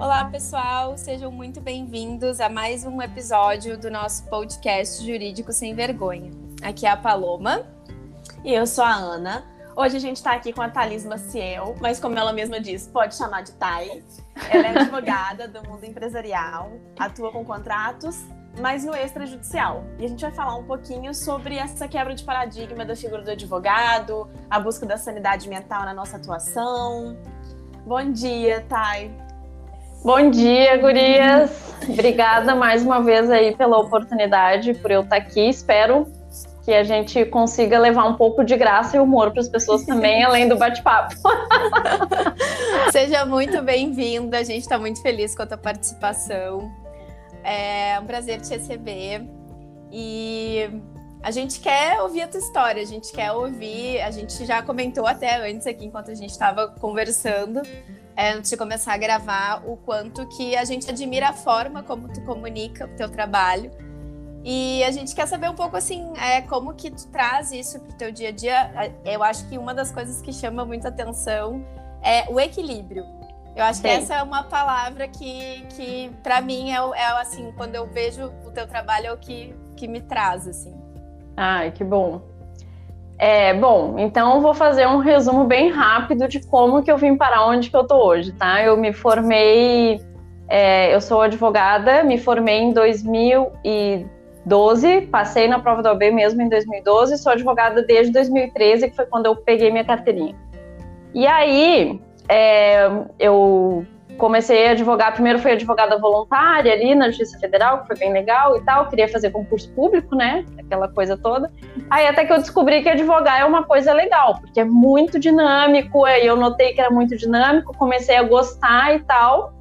Olá, pessoal, sejam muito bem-vindos a mais um episódio do nosso podcast Jurídico Sem Vergonha. Aqui é a Paloma. E eu sou a Ana. Hoje a gente está aqui com a Thalis Maciel, mas como ela mesma diz, pode chamar de Thay. Ela é advogada do mundo empresarial, atua com contratos, mas no extrajudicial. E a gente vai falar um pouquinho sobre essa quebra de paradigma da figura do advogado, a busca da sanidade mental na nossa atuação. Bom dia, Thay. Bom dia, gurias. Obrigada mais uma vez aí pela oportunidade, por eu estar aqui. Espero que a gente consiga levar um pouco de graça e humor para as pessoas também, além do bate-papo. Seja muito bem-vinda. A gente está muito feliz com a tua participação. É um prazer te receber. E a gente quer ouvir a tua história, a gente quer ouvir. A gente já comentou até antes aqui, enquanto a gente estava conversando, é, antes de começar a gravar, o quanto que a gente admira a forma como tu comunica o teu trabalho. E a gente quer saber um pouco assim, é, como que tu traz isso para o teu dia a dia. Eu acho que uma das coisas que chama muita atenção é o equilíbrio. Eu acho Sim. que essa é uma palavra que, que para mim, é, é assim, quando eu vejo o teu trabalho, é o que, que me traz, assim. Ai, que bom. É, bom, então vou fazer um resumo bem rápido de como que eu vim para onde que eu tô hoje, tá? Eu me formei, é, eu sou advogada, me formei em 2012, passei na prova da OAB mesmo em 2012, sou advogada desde 2013, que foi quando eu peguei minha carteirinha. E aí, é, eu comecei a advogar, primeiro fui advogada voluntária ali na Justiça Federal, que foi bem legal e tal, queria fazer concurso público, né, aquela coisa toda. Aí até que eu descobri que advogar é uma coisa legal, porque é muito dinâmico, aí eu notei que era muito dinâmico, comecei a gostar e tal.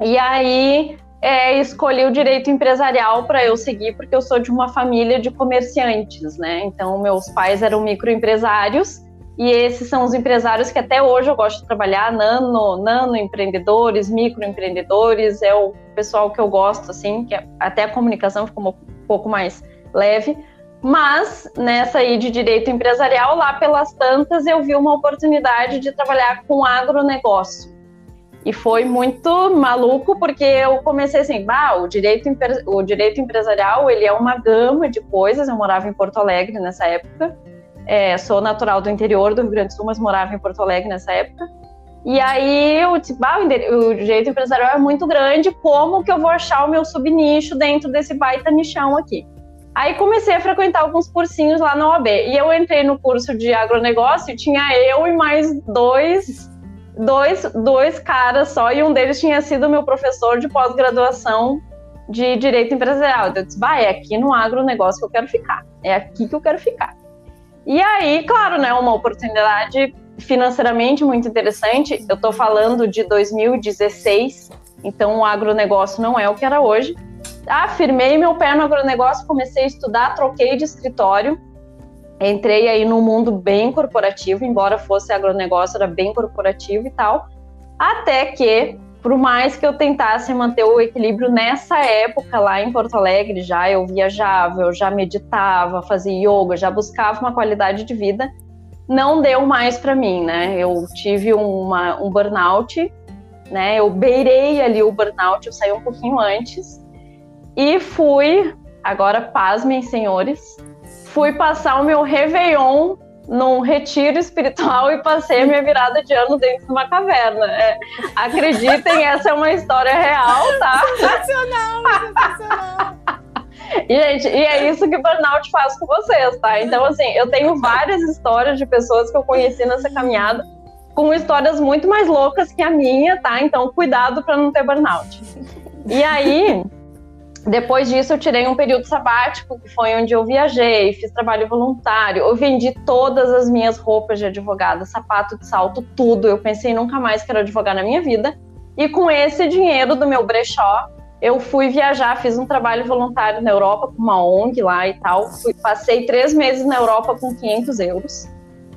E aí é, escolhi o direito empresarial para eu seguir, porque eu sou de uma família de comerciantes, né? Então, meus pais eram microempresários e esses são os empresários que até hoje eu gosto de trabalhar, nano, nano empreendedores, microempreendedores, é o pessoal que eu gosto, assim, que é, até a comunicação ficou um pouco mais leve. Mas nessa aí de direito empresarial, lá pelas tantas, eu vi uma oportunidade de trabalhar com agronegócio. E foi muito maluco, porque eu comecei assim, bah, o direito, o direito empresarial, ele é uma gama de coisas. Eu morava em Porto Alegre nessa época. É, sou natural do interior do Rio Grande do Sul, mas morava em Porto Alegre nessa época. E aí eu disse, bah, o direito empresarial é muito grande, como que eu vou achar o meu subnicho dentro desse baita nichão aqui? Aí comecei a frequentar alguns cursinhos lá na OAB. E eu entrei no curso de agronegócio e tinha eu e mais dois, dois, dois caras só, e um deles tinha sido meu professor de pós-graduação de direito empresarial. Então eu disse, bah, é aqui no agronegócio que eu quero ficar. É aqui que eu quero ficar. E aí, claro, né, uma oportunidade financeiramente muito interessante. Eu estou falando de 2016, então o agronegócio não é o que era hoje. Afirmei meu pé no agronegócio, comecei a estudar, troquei de escritório, entrei aí no mundo bem corporativo, embora fosse agronegócio, era bem corporativo e tal. Até que por mais que eu tentasse manter o equilíbrio nessa época lá em Porto Alegre, já eu viajava, eu já meditava, fazia yoga, já buscava uma qualidade de vida, não deu mais para mim, né? Eu tive uma, um burnout, né? Eu beirei ali o burnout, eu saí um pouquinho antes e fui, agora pasmem, senhores, fui passar o meu Réveillon num retiro espiritual e passei a minha virada de ano dentro de uma caverna. É, acreditem, essa é uma história real, tá? Sensacional, sensacional. E, gente, e é isso que o burnout faz com vocês, tá? Então, assim, eu tenho várias histórias de pessoas que eu conheci nessa caminhada com histórias muito mais loucas que a minha, tá? Então, cuidado para não ter burnout. E aí, depois disso, eu tirei um período sabático, que foi onde eu viajei, fiz trabalho voluntário, eu vendi todas as minhas roupas de advogada, sapato de salto, tudo. Eu pensei nunca mais quero advogar na minha vida. E com esse dinheiro do meu brechó, eu fui viajar, fiz um trabalho voluntário na Europa com uma ONG lá e tal. Fui, passei três meses na Europa com 500 euros.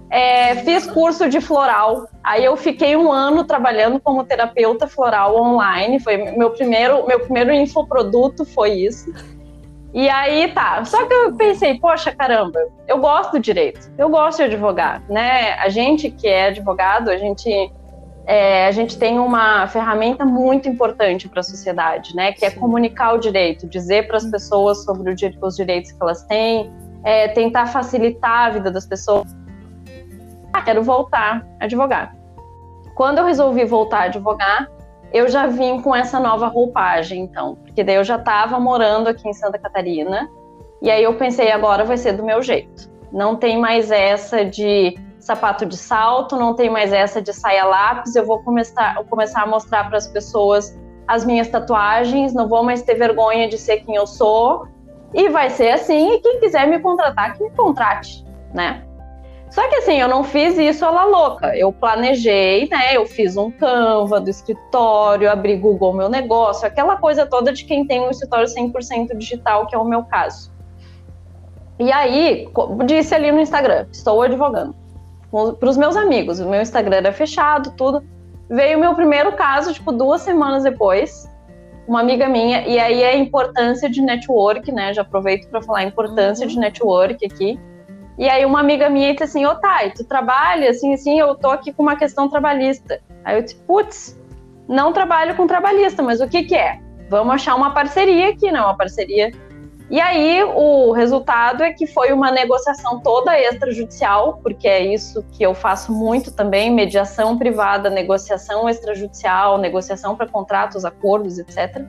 É, fiz curso de floral. Aí eu fiquei um ano trabalhando como terapeuta floral online. Foi meu primeiro, meu primeiro infoproduto foi isso. E aí tá. Só que eu pensei, poxa, caramba, eu gosto do direito, eu gosto de advogar, né? A gente que é advogado, a gente é, a gente tem uma ferramenta muito importante para a sociedade, né? Que é comunicar o direito, dizer para as pessoas sobre os direitos que elas têm, é, tentar facilitar a vida das pessoas. Ah, quero voltar a advogar. Quando eu resolvi voltar a advogar, eu já vim com essa nova roupagem, então, porque daí eu já estava morando aqui em Santa Catarina, e aí eu pensei, agora vai ser do meu jeito. Não tem mais essa de sapato de salto, não tem mais essa de saia lápis. Eu vou começar, começar a mostrar para as pessoas as minhas tatuagens, não vou mais ter vergonha de ser quem eu sou. E vai ser assim, e quem quiser me contratar, que me contrate, né? Só que assim, eu não fiz isso a la louca. Eu planejei, né? Eu fiz um Canva do escritório, abri Google Meu Negócio, aquela coisa toda de quem tem um escritório 100% digital, que é o meu caso. E aí, disse ali no Instagram, estou advogando para os meus amigos. O meu Instagram era fechado, tudo. Veio o meu primeiro caso, tipo, duas semanas depois, uma amiga minha, e aí é a importância de network, né? Já aproveito para falar a importância uhum. de network aqui. E aí uma amiga minha disse assim, ô Thay, tu trabalha assim, assim, eu tô aqui com uma questão trabalhista. Aí eu disse, putz, não trabalho com trabalhista, mas o que que é? Vamos achar uma parceria aqui, né? Uma parceria e aí o resultado é que foi uma negociação toda extrajudicial, porque é isso que eu faço muito também, mediação privada, negociação extrajudicial, negociação para contratos, acordos, etc.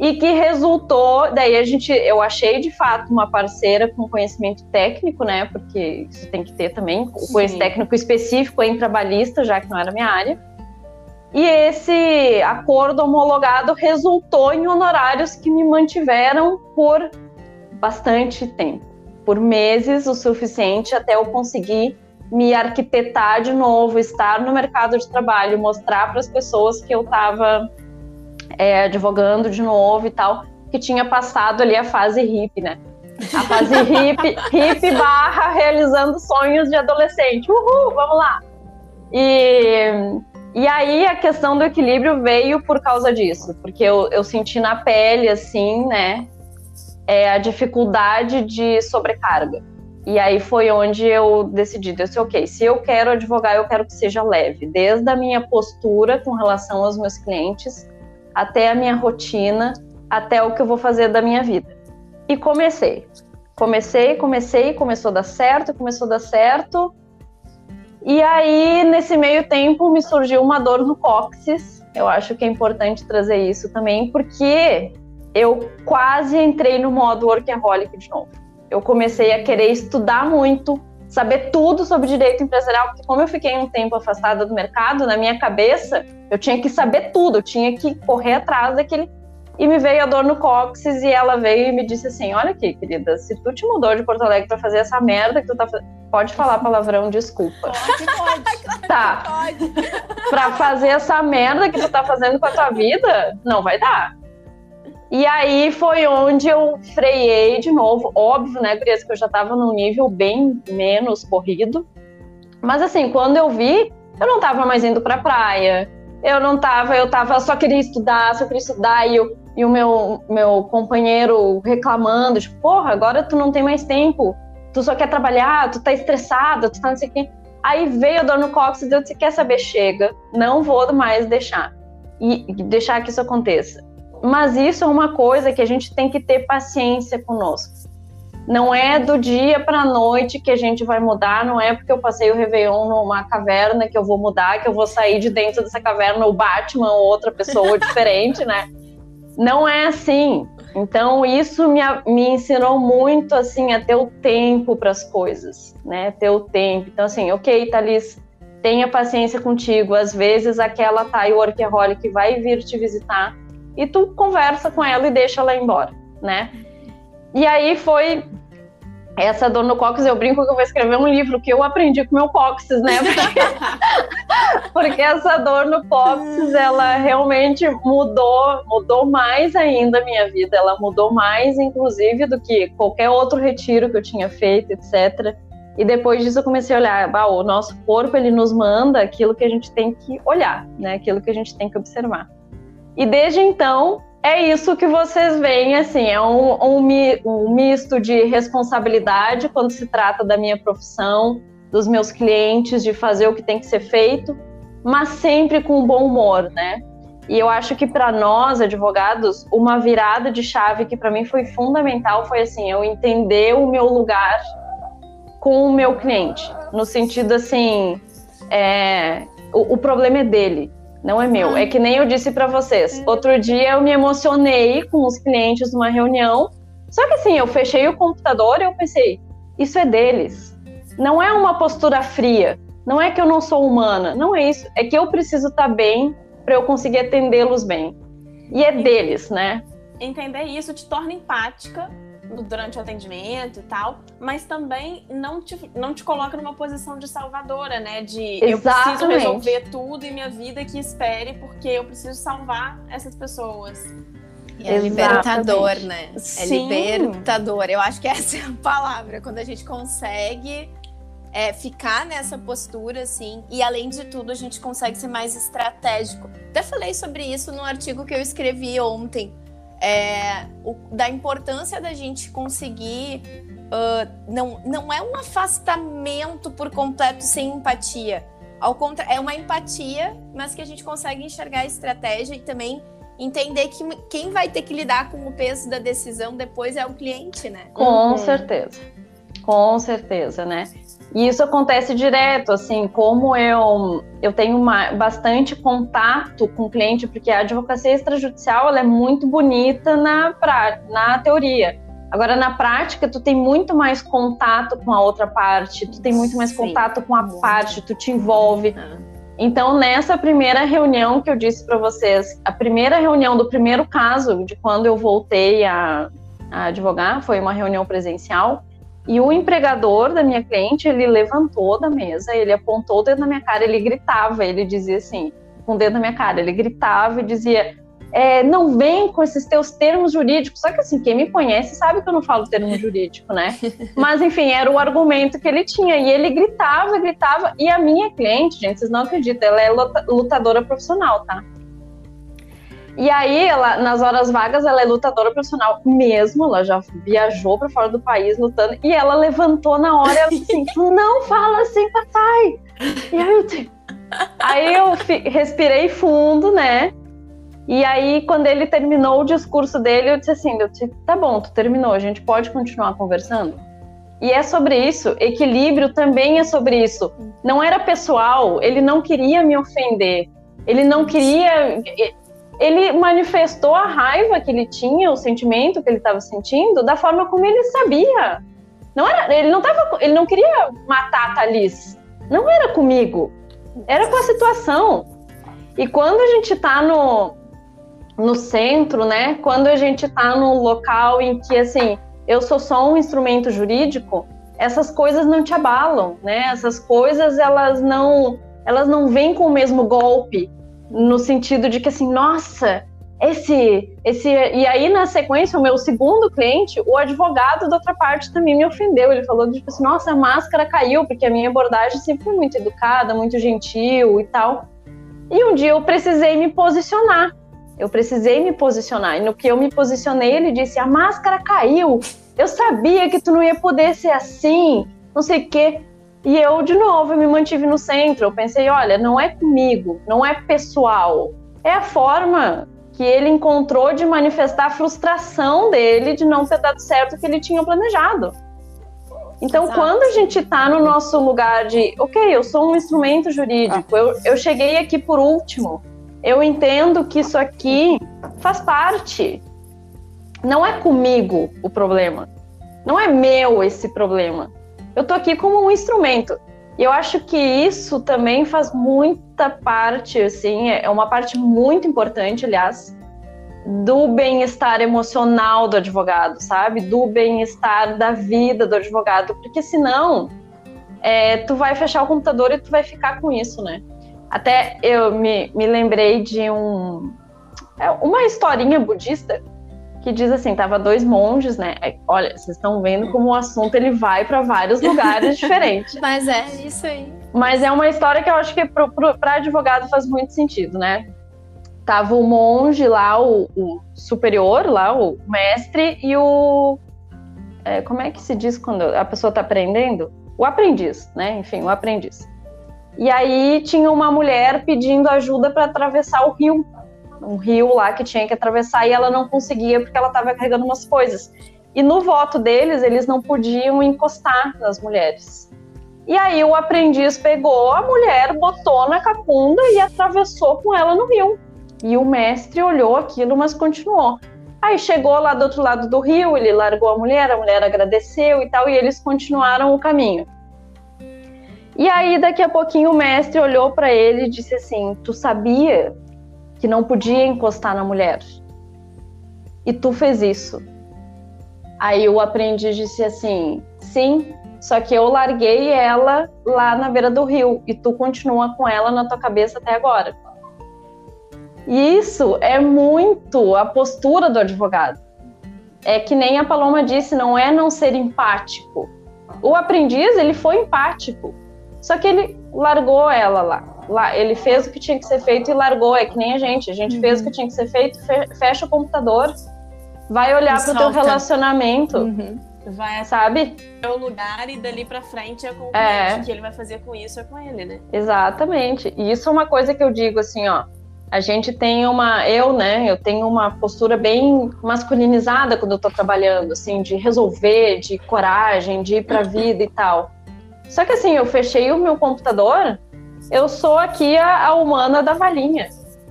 E que resultou, daí a gente, eu achei de fato uma parceira com conhecimento técnico, né? Porque isso tem que ter também, o conhecimento técnico específico em trabalhista, já que não era minha área e esse acordo homologado resultou em honorários que me mantiveram por bastante tempo por meses, o suficiente até eu conseguir me arquitetar de novo, estar no mercado de trabalho, mostrar para as pessoas que eu estava é, advogando de novo e tal, que tinha passado ali a fase hippie, né? A fase hippie, hippie barra realizando sonhos de adolescente. Uhul, vamos lá! E e aí a questão do equilíbrio veio por causa disso, porque eu, eu senti na pele, assim, né, é, a dificuldade de sobrecarga. E aí foi onde eu decidi, eu disse, ok, se eu quero advogar, eu quero que seja leve, desde a minha postura com relação aos meus clientes, até a minha rotina, até o que eu vou fazer da minha vida. E comecei. Comecei, comecei, começou a dar certo, começou a dar certo, e aí, nesse meio tempo, me surgiu uma dor no cóccix. Eu acho que é importante trazer isso também, porque eu quase entrei no modo workaholic de novo. Eu comecei a querer estudar muito, saber tudo sobre direito empresarial, porque como eu fiquei um tempo afastada do mercado, na minha cabeça, eu tinha que saber tudo, eu tinha que correr atrás daquele e me veio a dor no cóccix e ela veio e me disse assim: Olha aqui, querida, se tu te mudou de Porto Alegre pra fazer essa merda que tu tá fazendo. Pode falar palavrão, desculpa. Pode, pode. Tá. Pode. Pra fazer essa merda que tu tá fazendo com a tua vida, não vai dar. E aí foi onde eu freiei de novo. Óbvio, né, Gurias, que eu já tava num nível bem menos corrido. Mas assim, quando eu vi, eu não tava mais indo pra praia. Eu não tava, eu tava, só queria estudar, só queria estudar. E eu, e o meu, meu companheiro reclamando, tipo, porra, agora tu não tem mais tempo, tu só quer trabalhar, tu tá estressada, tu tá não sei o quê. Aí veio a dor no cóccix e disse, quer saber, chega, não vou mais deixar, e deixar que isso aconteça. Mas isso é uma coisa que a gente tem que ter paciência conosco. Não é do dia para a noite que a gente vai mudar, não é porque eu passei o Réveillon numa caverna que eu vou mudar, que eu vou sair de dentro dessa caverna o Batman ou outra pessoa diferente, né? não é assim. Então isso me, me ensinou muito assim a ter o tempo para as coisas, né? Ter o tempo. Então assim, ok, Thalys, tenha paciência contigo. Às vezes aquela Thay workaholic vai vir te visitar e tu conversa com ela e deixa ela embora, né? E aí foi essa dor no cóccix, eu brinco que eu vou escrever um livro que eu aprendi com meu cóccix, né? Porque, porque essa dor no cóccix, ela realmente mudou, mudou mais ainda a minha vida. Ela mudou mais, inclusive, do que qualquer outro retiro que eu tinha feito, etc. E depois disso eu comecei a olhar, bah, o nosso corpo, ele nos manda aquilo que a gente tem que olhar, né? Aquilo que a gente tem que observar. E desde então, é isso que vocês veem, assim, é um, um, um, misto de responsabilidade quando se trata da minha profissão, dos meus clientes, de fazer o que tem que ser feito, mas sempre com bom humor, né? E eu acho que para nós, advogados, uma virada de chave que para mim foi fundamental foi assim, eu entender o meu lugar com o meu cliente, no sentido assim, é, o, o problema é dele, não é meu. É que nem eu disse para vocês. Outro dia eu me emocionei com os clientes numa reunião. Só que assim, eu fechei o computador e eu pensei, isso é deles. Não é uma postura fria. Não é que eu não sou humana. Não é isso. É que eu preciso estar tá bem para eu conseguir atendê-los bem. E é deles, né? Entender isso te torna empática durante o atendimento e tal, mas também não te, não te coloca numa posição de salvadora, né? De Exatamente. eu preciso resolver tudo em minha vida que espere, porque eu preciso salvar essas pessoas. E é libertador, né? É Sim. libertador. Eu acho que essa é a palavra. Quando a gente consegue é, ficar nessa postura, assim, e além de tudo, a gente consegue ser mais estratégico. Até falei sobre isso no artigo que eu escrevi ontem é, o, da importância da gente conseguir. Uh, não, não é um afastamento por completo sem empatia. Ao contra, é uma empatia, mas que a gente consegue enxergar a estratégia e também entender que quem vai ter que lidar com o peso da decisão depois é o cliente, né? Com uhum. certeza. Com certeza, né? E isso acontece direto, assim, como eu, eu tenho uma, bastante contato com o cliente, porque a advocacia extrajudicial ela é muito bonita na, pra, na teoria. Agora, na prática, tu tem muito mais contato com a outra parte, tu tem muito mais Sim, contato com a muito. parte, tu te envolve. Então, nessa primeira reunião que eu disse para vocês, a primeira reunião do primeiro caso, de quando eu voltei a, a advogar, foi uma reunião presencial. E o empregador da minha cliente, ele levantou da mesa, ele apontou o dedo na minha cara, ele gritava, ele dizia assim, com o dedo na minha cara, ele gritava e dizia: é, não vem com esses teus termos jurídicos. Só que assim, quem me conhece sabe que eu não falo termo jurídico, né? Mas enfim, era o argumento que ele tinha. E ele gritava, gritava. E a minha cliente, gente, vocês não acreditam, ela é lutadora profissional, tá? E aí, ela, nas horas vagas, ela é lutadora profissional mesmo, ela já viajou para fora do país lutando, e ela levantou na hora, assim, não fala assim, papai! E aí eu, aí eu respirei fundo, né? E aí, quando ele terminou o discurso dele, eu disse assim, eu disse, tá bom, tu terminou, a gente pode continuar conversando? E é sobre isso, equilíbrio também é sobre isso. Não era pessoal, ele não queria me ofender, ele não queria ele manifestou a raiva que ele tinha, o sentimento que ele estava sentindo, da forma como ele sabia. Não era, ele não tava, ele não queria matar a Thalys. Não era comigo. Era com a situação. E quando a gente está no, no centro, né? Quando a gente está no local em que assim, eu sou só um instrumento jurídico, essas coisas não te abalam, né? Essas coisas elas não elas não vêm com o mesmo golpe no sentido de que assim, nossa, esse, esse. E aí, na sequência, o meu segundo cliente, o advogado da outra parte também me ofendeu. Ele falou, tipo assim, nossa, a máscara caiu, porque a minha abordagem sempre foi muito educada, muito gentil e tal. E um dia eu precisei me posicionar. Eu precisei me posicionar. E no que eu me posicionei, ele disse: a máscara caiu. Eu sabia que tu não ia poder ser assim, não sei o quê. E eu, de novo, me mantive no centro. Eu pensei, olha, não é comigo, não é pessoal. É a forma que ele encontrou de manifestar a frustração dele de não ter dado certo o que ele tinha planejado. Então, Exato. quando a gente está no nosso lugar de, ok, eu sou um instrumento jurídico, eu, eu cheguei aqui por último, eu entendo que isso aqui faz parte. Não é comigo o problema. Não é meu esse problema eu tô aqui como um instrumento. E eu acho que isso também faz muita parte, assim, é uma parte muito importante, aliás, do bem-estar emocional do advogado, sabe? Do bem-estar da vida do advogado, porque senão é, tu vai fechar o computador e tu vai ficar com isso, né? Até eu me, me lembrei de um, é, uma historinha budista que diz assim, tava dois monges, né? É, olha, vocês estão vendo como o assunto ele vai para vários lugares diferentes. Mas é isso aí. Mas é uma história que eu acho que para advogado faz muito sentido, né? Tava o monge lá, o, o superior lá, o mestre e o é, como é que se diz quando a pessoa está aprendendo? O aprendiz, né? Enfim, o aprendiz. E aí tinha uma mulher pedindo ajuda para atravessar o rio. Um rio lá que tinha que atravessar e ela não conseguia porque ela estava carregando umas coisas. E no voto deles, eles não podiam encostar nas mulheres. E aí o aprendiz pegou a mulher, botou na capunda e atravessou com ela no rio. E o mestre olhou aquilo, mas continuou. Aí chegou lá do outro lado do rio, ele largou a mulher, a mulher agradeceu e tal, e eles continuaram o caminho. E aí, daqui a pouquinho, o mestre olhou para ele e disse assim: Tu sabia que não podia encostar na mulher? E tu fez isso. Aí o aprendiz disse assim: Sim, só que eu larguei ela lá na beira do rio e tu continua com ela na tua cabeça até agora. E isso é muito a postura do advogado. É que nem a Paloma disse, não é não ser empático. O aprendiz, ele foi empático. Só que ele largou ela lá. lá. Ele fez o que tinha que ser feito e largou. É que nem a gente. A gente uhum. fez o que tinha que ser feito, fecha o computador, vai olhar para o teu relacionamento. Uhum. Vai sabe? É o lugar e dali para frente é com o é. que ele vai fazer com isso é com ele, né? Exatamente. E isso é uma coisa que eu digo assim, ó. A gente tem uma, eu, né? Eu tenho uma postura bem masculinizada quando eu tô trabalhando, assim, de resolver, de coragem, de ir para a vida e tal. Só que assim, eu fechei o meu computador, eu sou aqui a, a humana da valinha,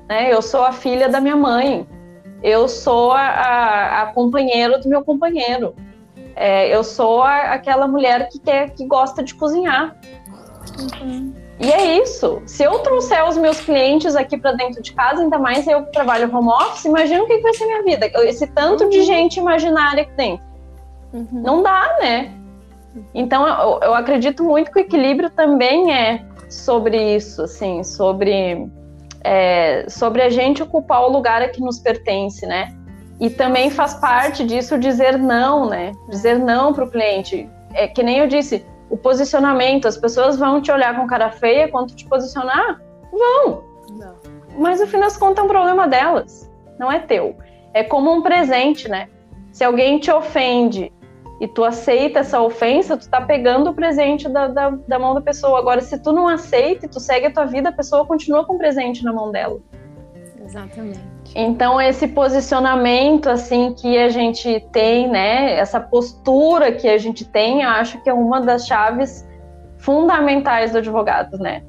né? Eu sou a filha da minha mãe, eu sou a, a, a companheira do meu companheiro. É, eu sou a, aquela mulher que quer, que gosta de cozinhar. Uhum. E é isso. Se eu trouxer os meus clientes aqui para dentro de casa, ainda mais eu que trabalho home office, imagina o que, que vai ser minha vida. Esse tanto uhum. de gente imaginária que tem. Uhum. Não dá, né? Então eu, eu acredito muito que o equilíbrio também é sobre isso, assim, sobre é, sobre a gente ocupar o lugar que nos pertence, né? E também faz parte disso dizer não, né? Dizer não para o cliente. É que nem eu disse, o posicionamento, as pessoas vão te olhar com cara feia quando te posicionar? Vão. Não. Mas no fim das contas é um problema delas, não é teu. É como um presente, né? Se alguém te ofende e tu aceita essa ofensa, tu tá pegando o presente da, da, da mão da pessoa. Agora, se tu não aceita e tu segue a tua vida, a pessoa continua com o presente na mão dela. Exatamente. Então esse posicionamento assim que a gente tem, né, essa postura que a gente tem, acho que é uma das chaves fundamentais do advogado, né?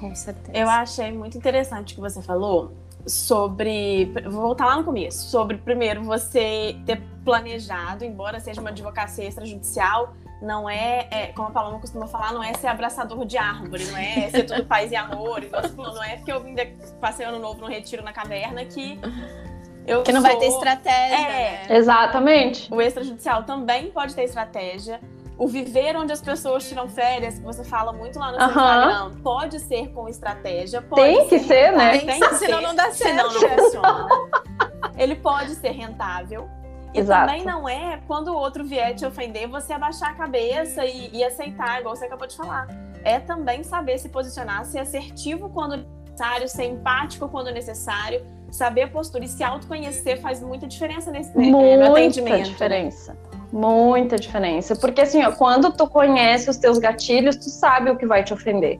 Com certeza. Eu achei muito interessante o que você falou sobre, vou voltar lá no começo, sobre primeiro você ter planejado, embora seja uma advocacia extrajudicial, não é, é, como a Paloma costuma falar, não é ser abraçador de árvore, não é ser tudo paz e amor. não é porque eu vim de, passei ano novo no retiro na caverna que eu que não sou... vai ter estratégia. É, né? Exatamente. O extrajudicial também pode ter estratégia. O viver onde as pessoas tiram férias, que você fala muito lá no seu Instagram, pode ser com estratégia. tem que ser, né? Tem que ser, senão não dá certo. Senão não funciona. Ele pode ser rentável e Exato. também não é quando o outro vier te ofender, você abaixar a cabeça e, e, aceitar, igual você acabou de falar. É também saber se posicionar, ser assertivo quando necessário, ser empático quando necessário, saber a postura e se autoconhecer faz muita diferença nesse né, muita atendimento. Muita diferença. Muita diferença. Porque assim, ó, quando tu conhece os teus gatilhos, tu sabe o que vai te ofender.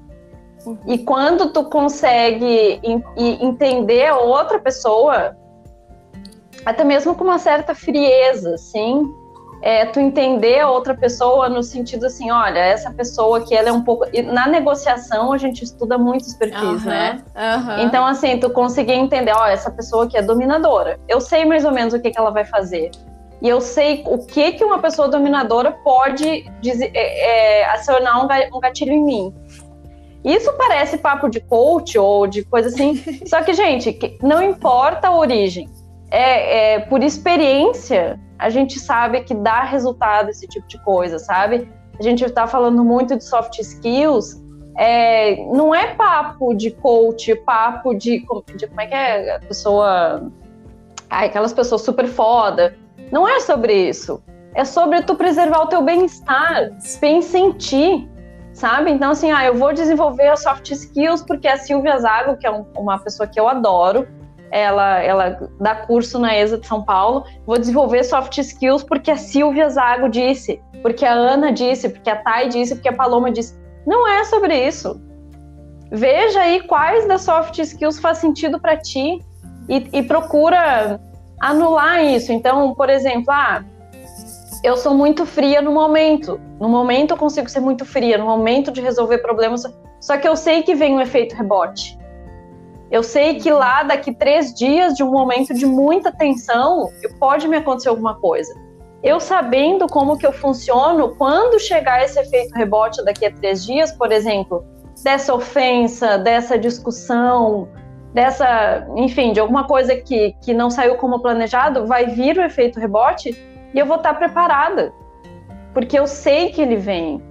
Uhum. E quando tu consegue entender a outra pessoa, até mesmo com uma certa frieza, assim, é, tu entender a outra pessoa no sentido assim, olha, essa pessoa que ela é um pouco. Na negociação a gente estuda muitos perfis, uhum, né? Uhum. Então, assim, tu conseguir entender, ó, essa pessoa que é dominadora. Eu sei mais ou menos o que, que ela vai fazer. E eu sei o que, que uma pessoa dominadora pode dizer, é, é, acionar um gatilho em mim. Isso parece papo de coach ou de coisa assim. Só que, gente, não importa a origem é, é, por experiência, a gente sabe que dá resultado esse tipo de coisa, sabe? A gente está falando muito de soft skills, é, não é papo de coach, papo de, de, como é que é a pessoa, ai, aquelas pessoas super foda. Não é sobre isso. É sobre tu preservar o teu bem-estar. Pensa em ti, sabe? Então, assim, ah, eu vou desenvolver as soft skills porque a Silvia Zago, que é um, uma pessoa que eu adoro, ela, ela dá curso na ESA de São Paulo. Vou desenvolver soft skills porque a Silvia Zago disse, porque a Ana disse, porque a Thay disse, porque a Paloma disse. Não é sobre isso. veja aí quais das soft skills faz sentido para ti e, e procura anular isso. Então, por exemplo, ah, eu sou muito fria no momento. No momento eu consigo ser muito fria, no momento de resolver problemas. Só que eu sei que vem um efeito rebote. Eu sei que lá, daqui três dias, de um momento de muita tensão, pode me acontecer alguma coisa. Eu sabendo como que eu funciono, quando chegar esse efeito rebote daqui a três dias, por exemplo, dessa ofensa, dessa discussão, dessa, enfim, de alguma coisa que, que não saiu como planejado, vai vir o efeito rebote e eu vou estar preparada, porque eu sei que ele vem,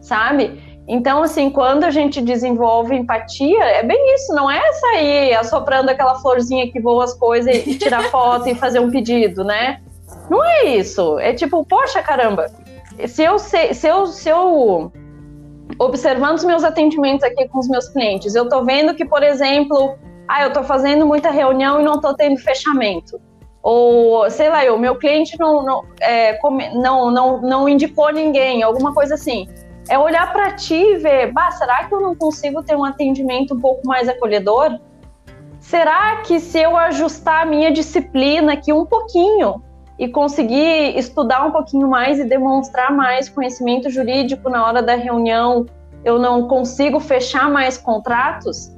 sabe? Então, assim, quando a gente desenvolve empatia, é bem isso, não é sair assoprando aquela florzinha que voa as coisas e tirar foto e fazer um pedido, né? Não é isso. É tipo, poxa, caramba, se eu sei, se eu, se eu observando os meus atendimentos aqui com os meus clientes, eu tô vendo que, por exemplo, ah, eu tô fazendo muita reunião e não tô tendo fechamento ou sei lá, o meu cliente não não, é, não, não, não indicou ninguém, alguma coisa assim. É olhar para ti e ver, bah, será que eu não consigo ter um atendimento um pouco mais acolhedor? Será que se eu ajustar a minha disciplina aqui um pouquinho e conseguir estudar um pouquinho mais e demonstrar mais conhecimento jurídico na hora da reunião, eu não consigo fechar mais contratos?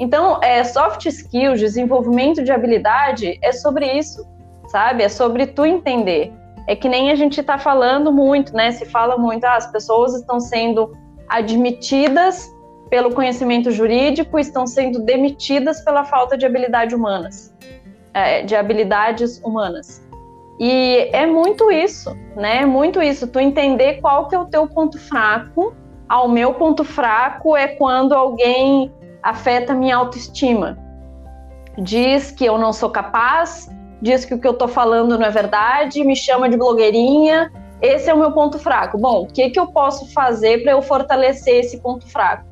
Então, é, soft skills, desenvolvimento de habilidade, é sobre isso, sabe? É sobre tu entender. É que nem a gente está falando muito, né? Se fala muito, ah, as pessoas estão sendo admitidas pelo conhecimento jurídico, estão sendo demitidas pela falta de habilidade humanas, é, de habilidades humanas. E é muito isso, né? É muito isso. Tu entender qual que é o teu ponto fraco. Ao meu ponto fraco é quando alguém afeta minha autoestima. Diz que eu não sou capaz, diz que o que eu tô falando não é verdade, me chama de blogueirinha. Esse é o meu ponto fraco. Bom, o que, que eu posso fazer para eu fortalecer esse ponto fraco?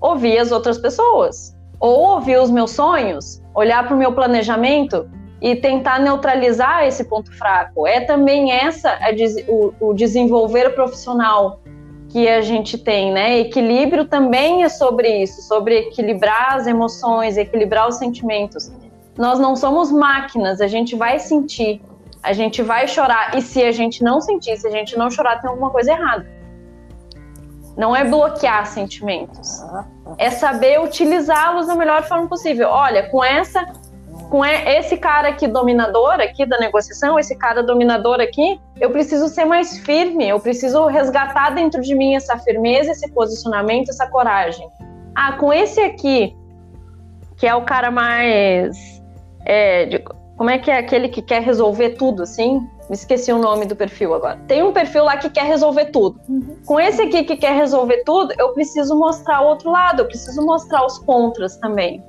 Ouvir as outras pessoas, ou ouvir os meus sonhos, olhar para o meu planejamento e tentar neutralizar esse ponto fraco. É também essa o, o desenvolver profissional que a gente tem, né? Equilíbrio também é sobre isso, sobre equilibrar as emoções, equilibrar os sentimentos. Nós não somos máquinas, a gente vai sentir, a gente vai chorar. E se a gente não sentir, se a gente não chorar, tem alguma coisa errada. Não é bloquear sentimentos, é saber utilizá-los da melhor forma possível. Olha, com essa com esse cara aqui dominador aqui da negociação, esse cara dominador aqui, eu preciso ser mais firme, eu preciso resgatar dentro de mim essa firmeza, esse posicionamento, essa coragem. Ah, com esse aqui, que é o cara mais. É, de, como é que é aquele que quer resolver tudo, assim? Me esqueci o nome do perfil agora. Tem um perfil lá que quer resolver tudo. Uhum. Com esse aqui que quer resolver tudo, eu preciso mostrar o outro lado, eu preciso mostrar os contras também.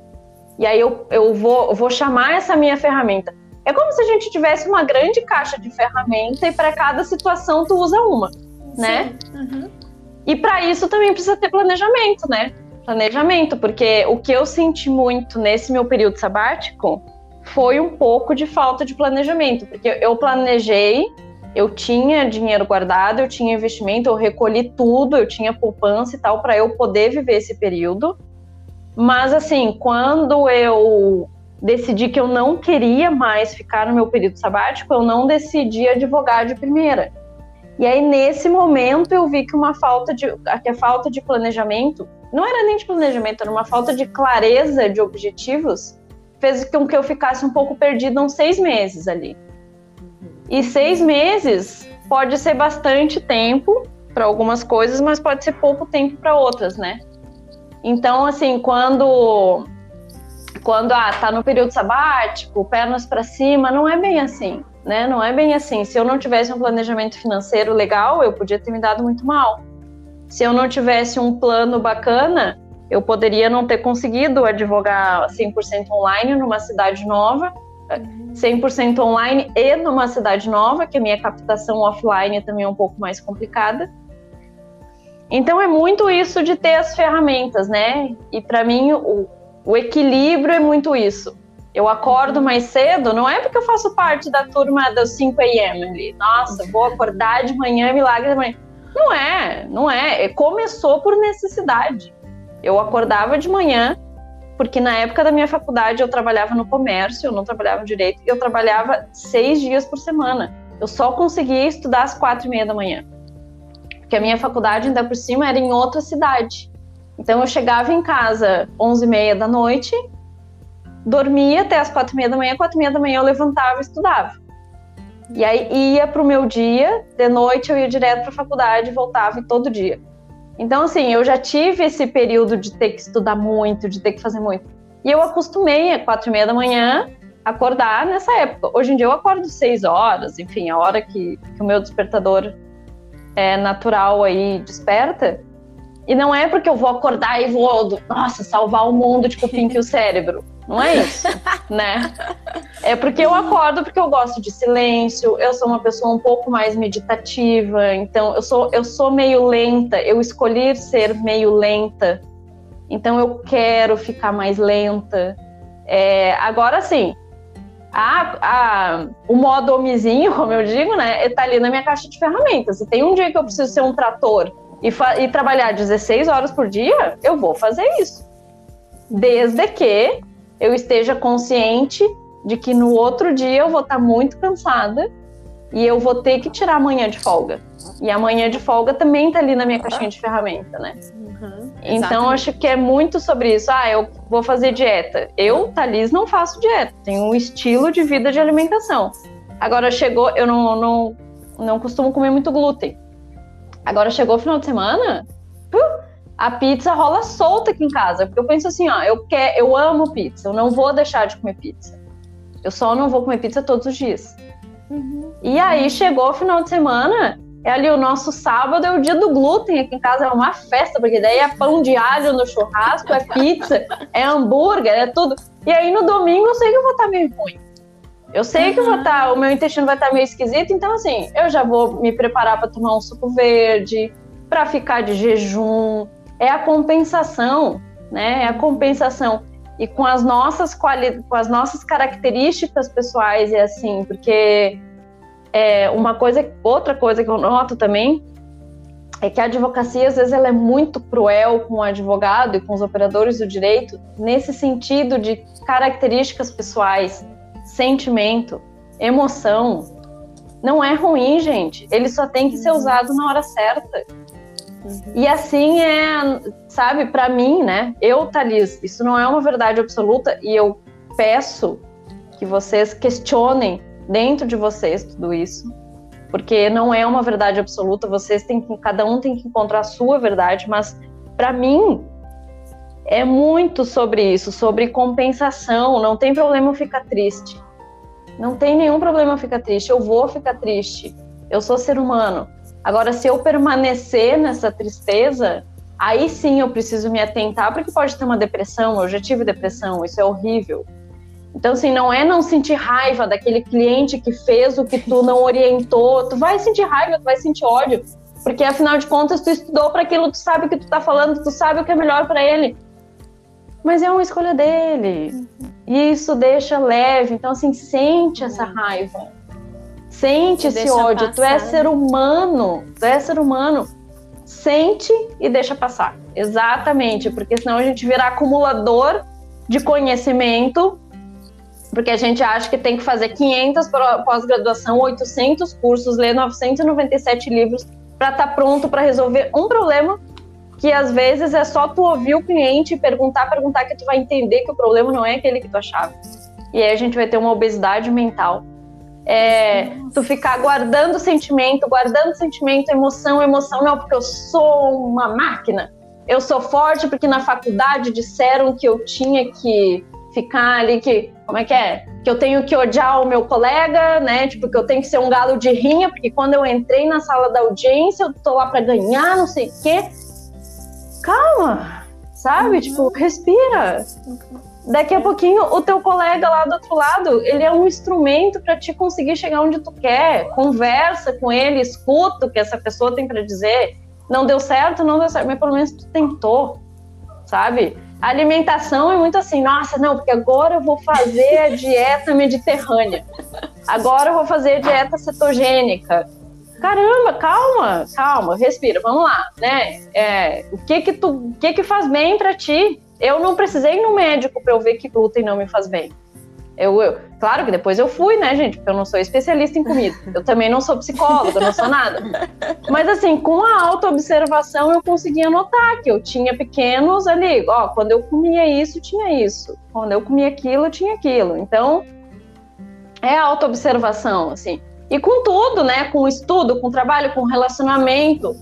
E aí eu, eu vou, vou chamar essa minha ferramenta. É como se a gente tivesse uma grande caixa de ferramenta e para cada situação tu usa uma, Sim. né? Uhum. E para isso também precisa ter planejamento, né? Planejamento, porque o que eu senti muito nesse meu período sabático foi um pouco de falta de planejamento, porque eu planejei, eu tinha dinheiro guardado, eu tinha investimento, eu recolhi tudo, eu tinha poupança e tal para eu poder viver esse período. Mas assim, quando eu decidi que eu não queria mais ficar no meu período sabático, eu não decidi advogar de primeira. E aí nesse momento eu vi que uma falta de que a falta de planejamento, não era nem de planejamento, era uma falta de clareza de objetivos, fez com que eu ficasse um pouco perdida uns seis meses ali. E seis meses pode ser bastante tempo para algumas coisas, mas pode ser pouco tempo para outras, né? Então, assim, quando quando ah, tá no período sabático, pernas para cima, não é bem assim, né? Não é bem assim. Se eu não tivesse um planejamento financeiro legal, eu podia ter me dado muito mal. Se eu não tivesse um plano bacana, eu poderia não ter conseguido advogar 100% online numa cidade nova, 100% online e numa cidade nova, que a minha captação offline também é um pouco mais complicada. Então é muito isso de ter as ferramentas, né? E para mim o, o, equilíbrio é muito isso. Eu acordo mais cedo, não é porque eu faço parte da turma das 5 a.m. ali. Nossa, vou acordar de manhã, milagre de manhã. Não é, não é. é. Começou por necessidade. Eu acordava de manhã, porque na época da minha faculdade eu trabalhava no comércio, eu não trabalhava direito, eu trabalhava seis dias por semana. Eu só conseguia estudar às quatro e meia da manhã. Porque a minha faculdade, ainda por cima, era em outra cidade. Então eu chegava em casa onze e meia da noite, dormia até as quatro e meia da manhã, quatro e meia da manhã eu levantava e estudava. E aí ia para o meu dia, de noite eu ia direto para a faculdade, voltava todo dia. Então, assim, eu já tive esse período de ter que estudar muito, de ter que fazer muito. E eu acostumei a quatro e meia da manhã acordar nessa época. Hoje em dia eu acordo seis horas, enfim, a hora que, que o meu despertador é natural aí desperta. E não é porque eu vou acordar e vou, nossa, salvar o mundo de cupim que o cérebro. Não é isso, né? É porque eu acordo porque eu gosto de silêncio, eu sou uma pessoa um pouco mais meditativa, então eu sou, eu sou meio lenta, eu escolhi ser meio lenta, então eu quero ficar mais lenta. É, agora sim, a, a, o modo homizinho, como eu digo, né, tá ali na minha caixa de ferramentas. Se tem um dia que eu preciso ser um trator e, e trabalhar 16 horas por dia, eu vou fazer isso. Desde que eu esteja consciente de que no outro dia eu vou estar muito cansada e eu vou ter que tirar amanhã de folga. E amanhã de folga também tá ali na minha caixinha de ferramenta, né? Uhum, então acho que é muito sobre isso. Ah, eu vou fazer dieta. Eu, Thalis, não faço dieta. Tenho um estilo de vida de alimentação. Agora chegou, eu não, não, não costumo comer muito glúten. Agora chegou o final de semana, a pizza rola solta aqui em casa. Porque eu penso assim, ó, eu, quer, eu amo pizza, eu não vou deixar de comer pizza. Eu só não vou comer pizza todos os dias. Uhum. E aí chegou o final de semana, é ali o nosso sábado, é o dia do glúten aqui em casa, é uma festa, porque daí é pão de alho no churrasco, é pizza, é hambúrguer, é tudo. E aí no domingo eu sei que eu vou estar meio ruim. Eu sei uhum. que eu vou estar, o meu intestino vai estar meio esquisito, então assim, eu já vou me preparar para tomar um suco verde, para ficar de jejum, é a compensação, né? É a compensação. E com as nossas quali com as nossas características pessoais é assim, porque é uma coisa, outra coisa que eu noto também é que a advocacia às vezes ela é muito cruel com o advogado e com os operadores do direito nesse sentido de características pessoais, sentimento, emoção. Não é ruim, gente. Ele só tem que ser usado na hora certa. Uhum. E assim é, sabe, para mim, né? Eu, Thalis, isso não é uma verdade absoluta e eu peço que vocês questionem dentro de vocês tudo isso, porque não é uma verdade absoluta, vocês têm que, cada um tem que encontrar a sua verdade, mas para mim é muito sobre isso, sobre compensação, não tem problema eu ficar triste. Não tem nenhum problema eu ficar triste, eu vou ficar triste. Eu sou ser humano. Agora, se eu permanecer nessa tristeza, aí sim eu preciso me atentar, porque pode ter uma depressão, eu já tive depressão, isso é horrível. Então, assim, não é não sentir raiva daquele cliente que fez o que tu não orientou. Tu vai sentir raiva, tu vai sentir ódio, porque afinal de contas tu estudou para aquilo, tu sabe o que tu tá falando, tu sabe o que é melhor para ele. Mas é uma escolha dele. E isso deixa leve. Então, assim, sente essa raiva. Sente esse ódio. Passar. Tu é ser humano. Tu é ser humano. Sente e deixa passar. Exatamente. Porque senão a gente vira acumulador de conhecimento. Porque a gente acha que tem que fazer 500 pós-graduação, 800 cursos, ler 997 livros para estar tá pronto para resolver um problema que às vezes é só tu ouvir o cliente, perguntar, perguntar que tu vai entender que o problema não é aquele que tu achava. E aí a gente vai ter uma obesidade mental é, tu ficar guardando sentimento, guardando sentimento, emoção, emoção, não, porque eu sou uma máquina. Eu sou forte porque na faculdade disseram que eu tinha que ficar ali, que, como é que é? Que eu tenho que odiar o meu colega, né? Tipo, que eu tenho que ser um galo de rinha, porque quando eu entrei na sala da audiência, eu tô lá para ganhar, não sei o quê. Calma, sabe? Uhum. Tipo, respira. Daqui a pouquinho o teu colega lá do outro lado, ele é um instrumento para te conseguir chegar onde tu quer. Conversa com ele, escuta o que essa pessoa tem para dizer. Não deu certo, não deu certo, mas pelo menos tu tentou, sabe? A alimentação é muito assim, nossa, não, porque agora eu vou fazer a dieta mediterrânea. Agora eu vou fazer a dieta cetogênica. caramba, calma, calma, respira, vamos lá, né? É, o que que tu, o que que faz bem para ti? Eu não precisei ir no médico para eu ver que glúten não me faz bem. Eu, eu, claro que depois eu fui, né, gente? Porque eu não sou especialista em comida. Eu também não sou psicóloga, não sou nada. Mas assim, com a autoobservação eu conseguia notar que eu tinha pequenos ali, ó, quando eu comia isso, tinha isso. Quando eu comia aquilo, tinha aquilo. Então, é autoobservação, assim. E com tudo, né? Com estudo, com trabalho, com relacionamento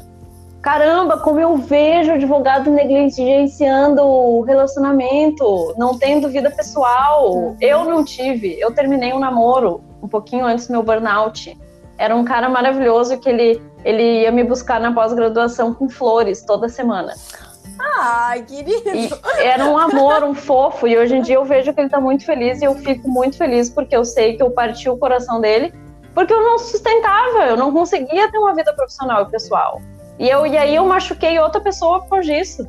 caramba, como eu vejo advogado negligenciando o relacionamento, não tendo vida pessoal. Uhum. Eu não tive. Eu terminei um namoro um pouquinho antes do meu burnout. Era um cara maravilhoso que ele, ele ia me buscar na pós-graduação com flores toda semana. Ai, querido! E era um amor, um fofo. E hoje em dia eu vejo que ele tá muito feliz e eu fico muito feliz porque eu sei que eu parti o coração dele porque eu não sustentava, eu não conseguia ter uma vida profissional e pessoal. E, eu, e aí eu machuquei outra pessoa por disso,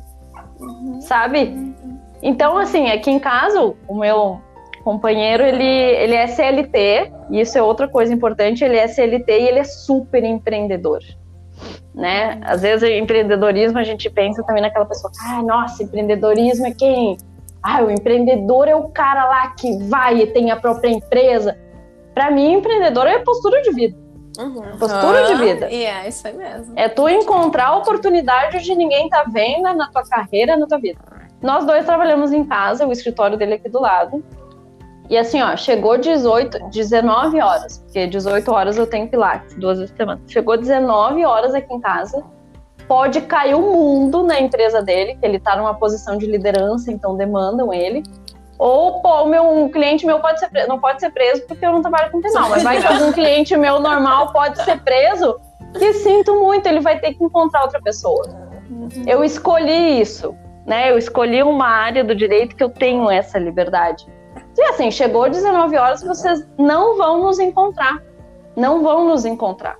uhum. sabe? Então, assim, aqui em casa, o meu companheiro, ele, ele é CLT, e isso é outra coisa importante, ele é CLT e ele é super empreendedor. Né? Às vezes, empreendedorismo, a gente pensa também naquela pessoa, ah, nossa, empreendedorismo é quem? Ah, o empreendedor é o cara lá que vai e tem a própria empresa. Para mim, empreendedor é postura de vida. Uhum. Postura uhum. de vida. E é isso aí mesmo. É tu encontrar oportunidade de ninguém tá vendo na tua carreira, na tua vida. Nós dois trabalhamos em casa, o escritório dele aqui do lado. E assim, ó, chegou 18, 19 horas, porque 18 horas eu tenho pilates duas vezes por semana. Chegou 19 horas aqui em casa. Pode cair o mundo na empresa dele, que ele tá numa posição de liderança, então demandam ele. Ou, pô, o meu, um cliente meu pode ser preso, não pode ser preso porque eu não trabalho com penal, mas vai que algum cliente meu normal pode ser preso, que sinto muito, ele vai ter que encontrar outra pessoa. Uhum. Eu escolhi isso, né? Eu escolhi uma área do direito que eu tenho essa liberdade. E assim, chegou 19 horas, vocês não vão nos encontrar. Não vão nos encontrar.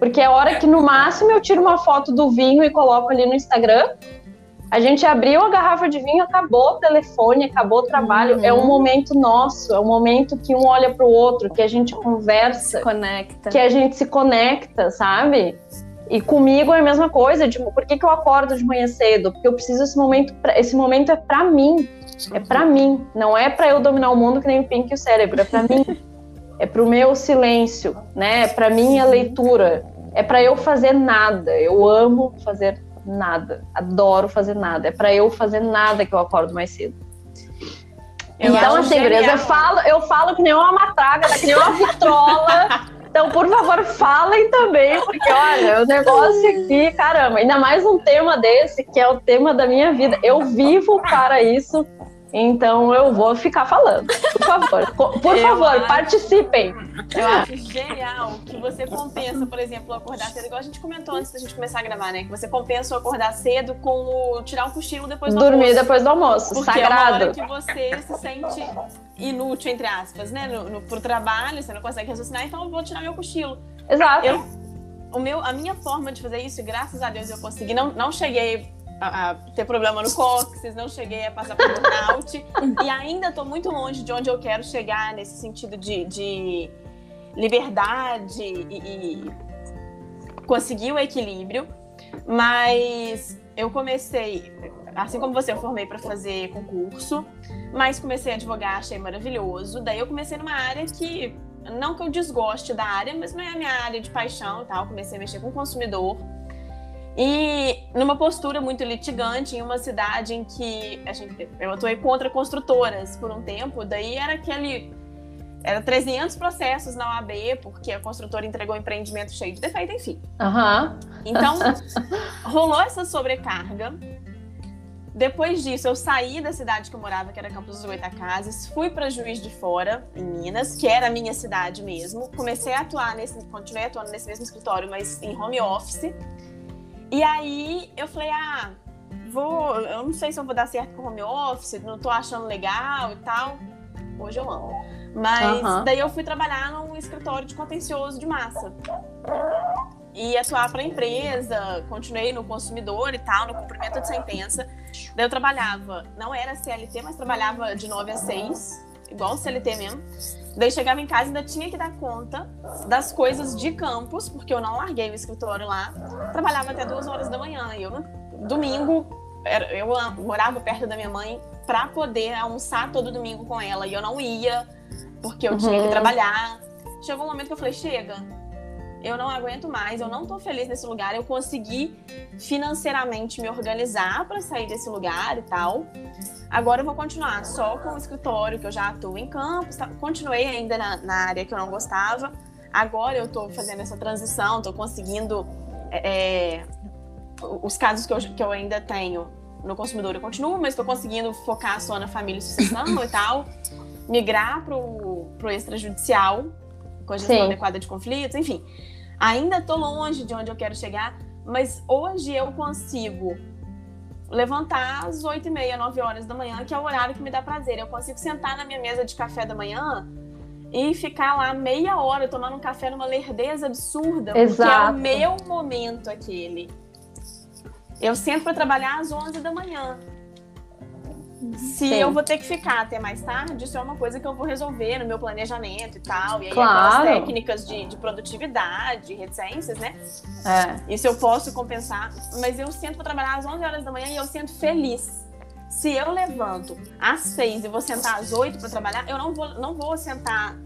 Porque é hora que no máximo eu tiro uma foto do vinho e coloco ali no Instagram a gente abriu a garrafa de vinho, acabou o telefone, acabou o trabalho. Uhum. É um momento nosso, é um momento que um olha para o outro, que a gente conversa, se conecta, que a gente se conecta, sabe? E comigo é a mesma coisa. Tipo, por que, que eu acordo de manhã cedo? Porque eu preciso esse momento. Pra, esse momento é para mim. É para mim. Não é para eu dominar o mundo que nem o Pink e o cérebro. É para mim. É para o meu silêncio, né? É para minha leitura. É para eu fazer nada. Eu amo fazer nada. Adoro fazer nada. É para eu fazer nada que eu acordo mais cedo. Eu então, assim, beleza, eu falo, eu falo que nem uma matraga, que nem uma vitrola. Então, por favor, falem também, porque olha, o negócio aqui, caramba, ainda mais um tema desse, que é o tema da minha vida. Eu vivo para isso então eu vou ficar falando. Por favor, por eu favor, acho, participem. Eu acho genial que você compensa, por exemplo, acordar cedo, igual a gente comentou antes da gente começar a gravar, né? Que você compensa o acordar cedo com o tirar um cochilo depois do Dormir almoço. Dormir depois do almoço, porque sagrado. É uma hora que você se sente inútil, entre aspas, né? No, no, pro trabalho, você não consegue raciocinar, então eu vou tirar meu cochilo. Exato. Eu, o meu, a minha forma de fazer isso, graças a Deus eu consegui, não, não cheguei a, ter problema no cóccix, não cheguei a passar por burnout. e ainda estou muito longe de onde eu quero chegar nesse sentido de, de liberdade e, e conseguir o equilíbrio. Mas eu comecei, assim como você, eu formei para fazer concurso, mas comecei a advogar, achei maravilhoso. Daí eu comecei numa área que, não que eu desgoste da área, mas não é a minha área de paixão e tal. Comecei a mexer com o consumidor. E numa postura muito litigante, em uma cidade em que a gente, eu atuei contra construtoras por um tempo, daí era aquele. Era 300 processos na OAB, porque a construtora entregou um empreendimento cheio de defeito, enfim. Uhum. Então, rolou essa sobrecarga. Depois disso, eu saí da cidade que eu morava, que era Campos dos Goitacazes, fui para Juiz de Fora, em Minas, que era a minha cidade mesmo. Comecei a atuar nesse, continuei atuando nesse mesmo escritório, mas em home office. E aí eu falei, ah, vou, eu não sei se eu vou dar certo com home office, não tô achando legal e tal. Hoje eu amo. Mas uhum. daí eu fui trabalhar num escritório de contencioso de massa. E atuar para a empresa, continuei no consumidor e tal, no cumprimento de sentença. Daí eu trabalhava, não era CLT, mas trabalhava de 9 a 6, igual CLT mesmo. Daí chegava em casa e ainda tinha que dar conta das coisas de campus, porque eu não larguei o escritório lá. Trabalhava até duas horas da manhã. E eu, domingo, eu morava perto da minha mãe para poder almoçar todo domingo com ela. E eu não ia, porque eu tinha que uhum. trabalhar. Chegou um momento que eu falei: chega, eu não aguento mais, eu não tô feliz nesse lugar. Eu consegui financeiramente me organizar para sair desse lugar e tal. Agora eu vou continuar só com o escritório, que eu já atuo em campus. Tá? Continuei ainda na, na, área que eu não gostava. Agora eu tô fazendo essa transição, tô conseguindo. É, é os casos que eu, que eu ainda tenho no consumidor eu continuo, mas estou conseguindo focar só na família e sucessão e tal. Migrar pro, pro extrajudicial, com a gestão Sim. adequada de conflitos, enfim. Ainda estou longe de onde eu quero chegar, mas hoje eu consigo levantar às 8 e meia, 9 horas da manhã, que é o horário que me dá prazer. Eu consigo sentar na minha mesa de café da manhã e ficar lá meia hora tomando um café numa lerdeza absurda, Exato. porque é o meu momento aquele. Eu sento para trabalhar às 11 da manhã. Se Sim. eu vou ter que ficar até mais tarde, isso é uma coisa que eu vou resolver no meu planejamento e tal. E aí claro. aquelas técnicas de, de produtividade, reticências, né? É. Isso eu posso compensar. Mas eu sento para trabalhar às 11 horas da manhã e eu sinto feliz. Se eu levanto às 6 e vou sentar às 8 para trabalhar, eu não vou, não vou sentar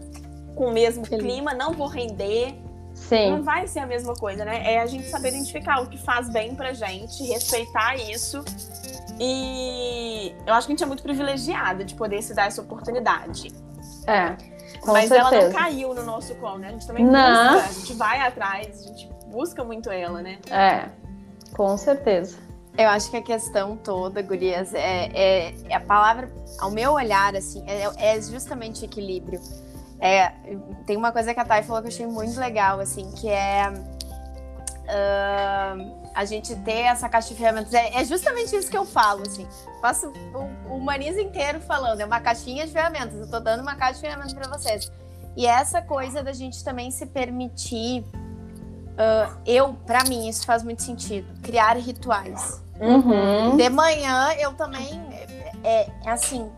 com o mesmo feliz. clima, não vou render. Sim. Não vai ser a mesma coisa, né? É a gente saber identificar o que faz bem pra gente, respeitar isso e eu acho que a gente é muito privilegiada de poder se dar essa oportunidade. É. Mas certeza. ela não caiu no nosso colo, né? A gente também não. busca, a gente vai atrás, a gente busca muito ela, né? É, com certeza. Eu acho que a questão toda, Gurias, é, é, é a palavra, ao meu olhar, assim, é, é justamente equilíbrio. É, tem uma coisa que a Thay falou que eu achei muito legal, assim, que é. Uh, a gente ter essa caixa de ferramentas. É, é justamente isso que eu falo, assim. Faço o, o Maniza inteiro falando, é uma caixinha de ferramentas. Eu tô dando uma caixa de ferramentas para vocês. E essa coisa da gente também se permitir. Uh, eu, para mim, isso faz muito sentido. Criar rituais. Uhum. De manhã, eu também. É, é, assim,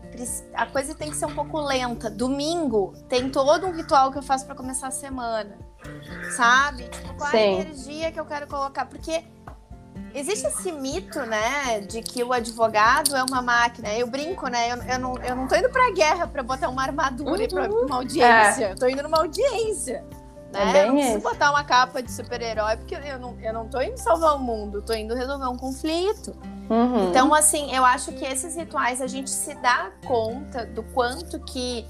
a coisa tem que ser um pouco lenta. Domingo tem todo um ritual que eu faço para começar a semana. Sabe? Tipo, qual Sim. é a energia que eu quero colocar? Porque Existe esse mito, né, de que o advogado é uma máquina. Eu brinco, né? Eu, eu, não, eu não tô indo pra guerra pra botar uma armadura uhum. e pra uma audiência. É. Eu tô indo numa audiência. Né? É eu não preciso isso. botar uma capa de super-herói, porque eu não, eu não tô indo salvar o mundo, tô indo resolver um conflito. Uhum. Então, assim, eu acho que esses rituais a gente se dá conta do quanto que.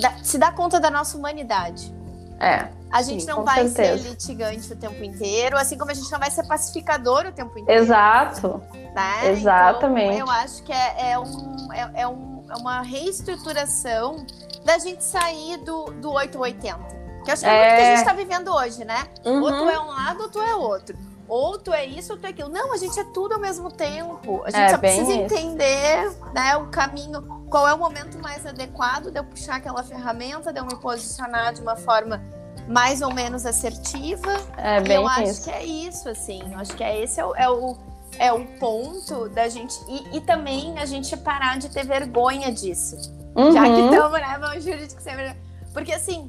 Da, se dá conta da nossa humanidade. É. A gente sim, não vai certeza. ser litigante o tempo inteiro, assim como a gente não vai ser pacificador o tempo inteiro. Exato. Né? Exatamente. Então, eu acho que é, é, um, é, é, um, é uma reestruturação da gente sair do, do 880. Que eu acho que é, é muito que a gente está vivendo hoje, né? Uhum. Ou tu é um lado ou tu é outro. Ou tu é isso ou tu é aquilo. Não, a gente é tudo ao mesmo tempo. A gente é, só precisa isso. entender né, o caminho, qual é o momento mais adequado de eu puxar aquela ferramenta, de eu me posicionar de uma forma mais ou menos assertiva. É, bem eu acho isso. que é isso, assim. Eu acho que é esse é o, é o, é o ponto da gente. E, e, também a gente parar de ter vergonha disso. Uhum. Já que estamos, né? Vamos jurídico sempre. Porque assim,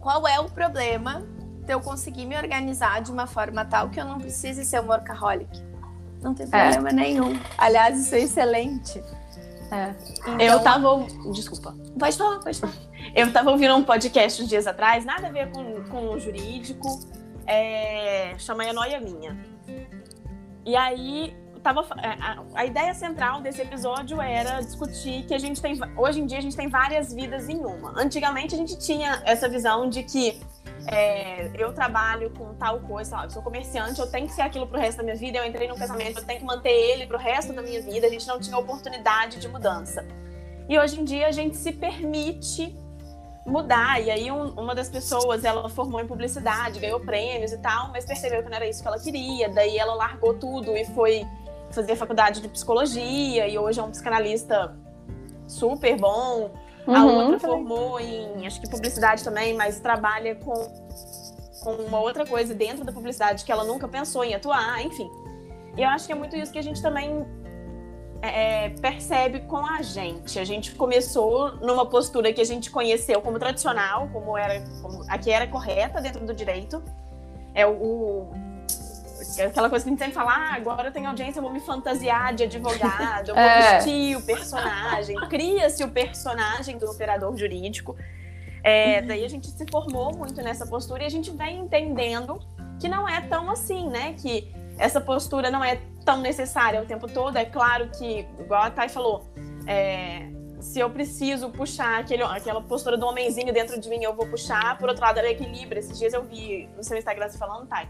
qual é o problema de eu conseguir me organizar de uma forma tal que eu não precise ser um workaholic? Não tem é. problema é. nenhum. Aliás, isso é excelente. É. Então, eu tava. Desculpa. Pode falar, pode falar. Eu tava ouvindo um podcast uns dias atrás, nada a ver com, com o jurídico, é, chama a Noia Minha. E aí, tava, é, a, a, ideia central desse episódio era discutir que a gente tem. Hoje em dia a gente tem várias vidas em uma. Antigamente a gente tinha essa visão de que é, eu trabalho com tal coisa? Eu sou comerciante, eu tenho que ser aquilo pro resto da minha vida, eu entrei num casamento, eu tenho que manter ele pro resto da minha vida, a gente não tinha oportunidade de mudança. E hoje em dia a gente se permite mudar. E aí um, uma das pessoas, ela formou em publicidade, ganhou prêmios e tal, mas percebeu que não era isso que ela queria. Daí ela largou tudo e foi fazer faculdade de psicologia e hoje é um psicanalista super bom. Uhum. A outra formou em, acho que publicidade também, mas trabalha com, com uma outra coisa dentro da publicidade que ela nunca pensou em atuar, enfim. E eu acho que é muito isso que a gente também é, percebe com a gente. A gente começou numa postura que a gente conheceu como tradicional, como era, como, a que era correta dentro do direito. É o, aquela coisa que a gente sempre fala, ah, agora eu tenho audiência, eu vou me fantasiar de advogado, eu vou é. vestir o personagem, cria-se o personagem do operador jurídico. É, daí a gente se formou muito nessa postura e a gente vem entendendo que não é tão assim, né? Que essa postura não é tão necessária o tempo todo. É claro que, igual a Thay falou, é, se eu preciso puxar aquele, aquela postura do homenzinho dentro de mim, eu vou puxar. Por outro lado, ela equilibra. Esses dias eu vi no seu Instagram você falando, Thay.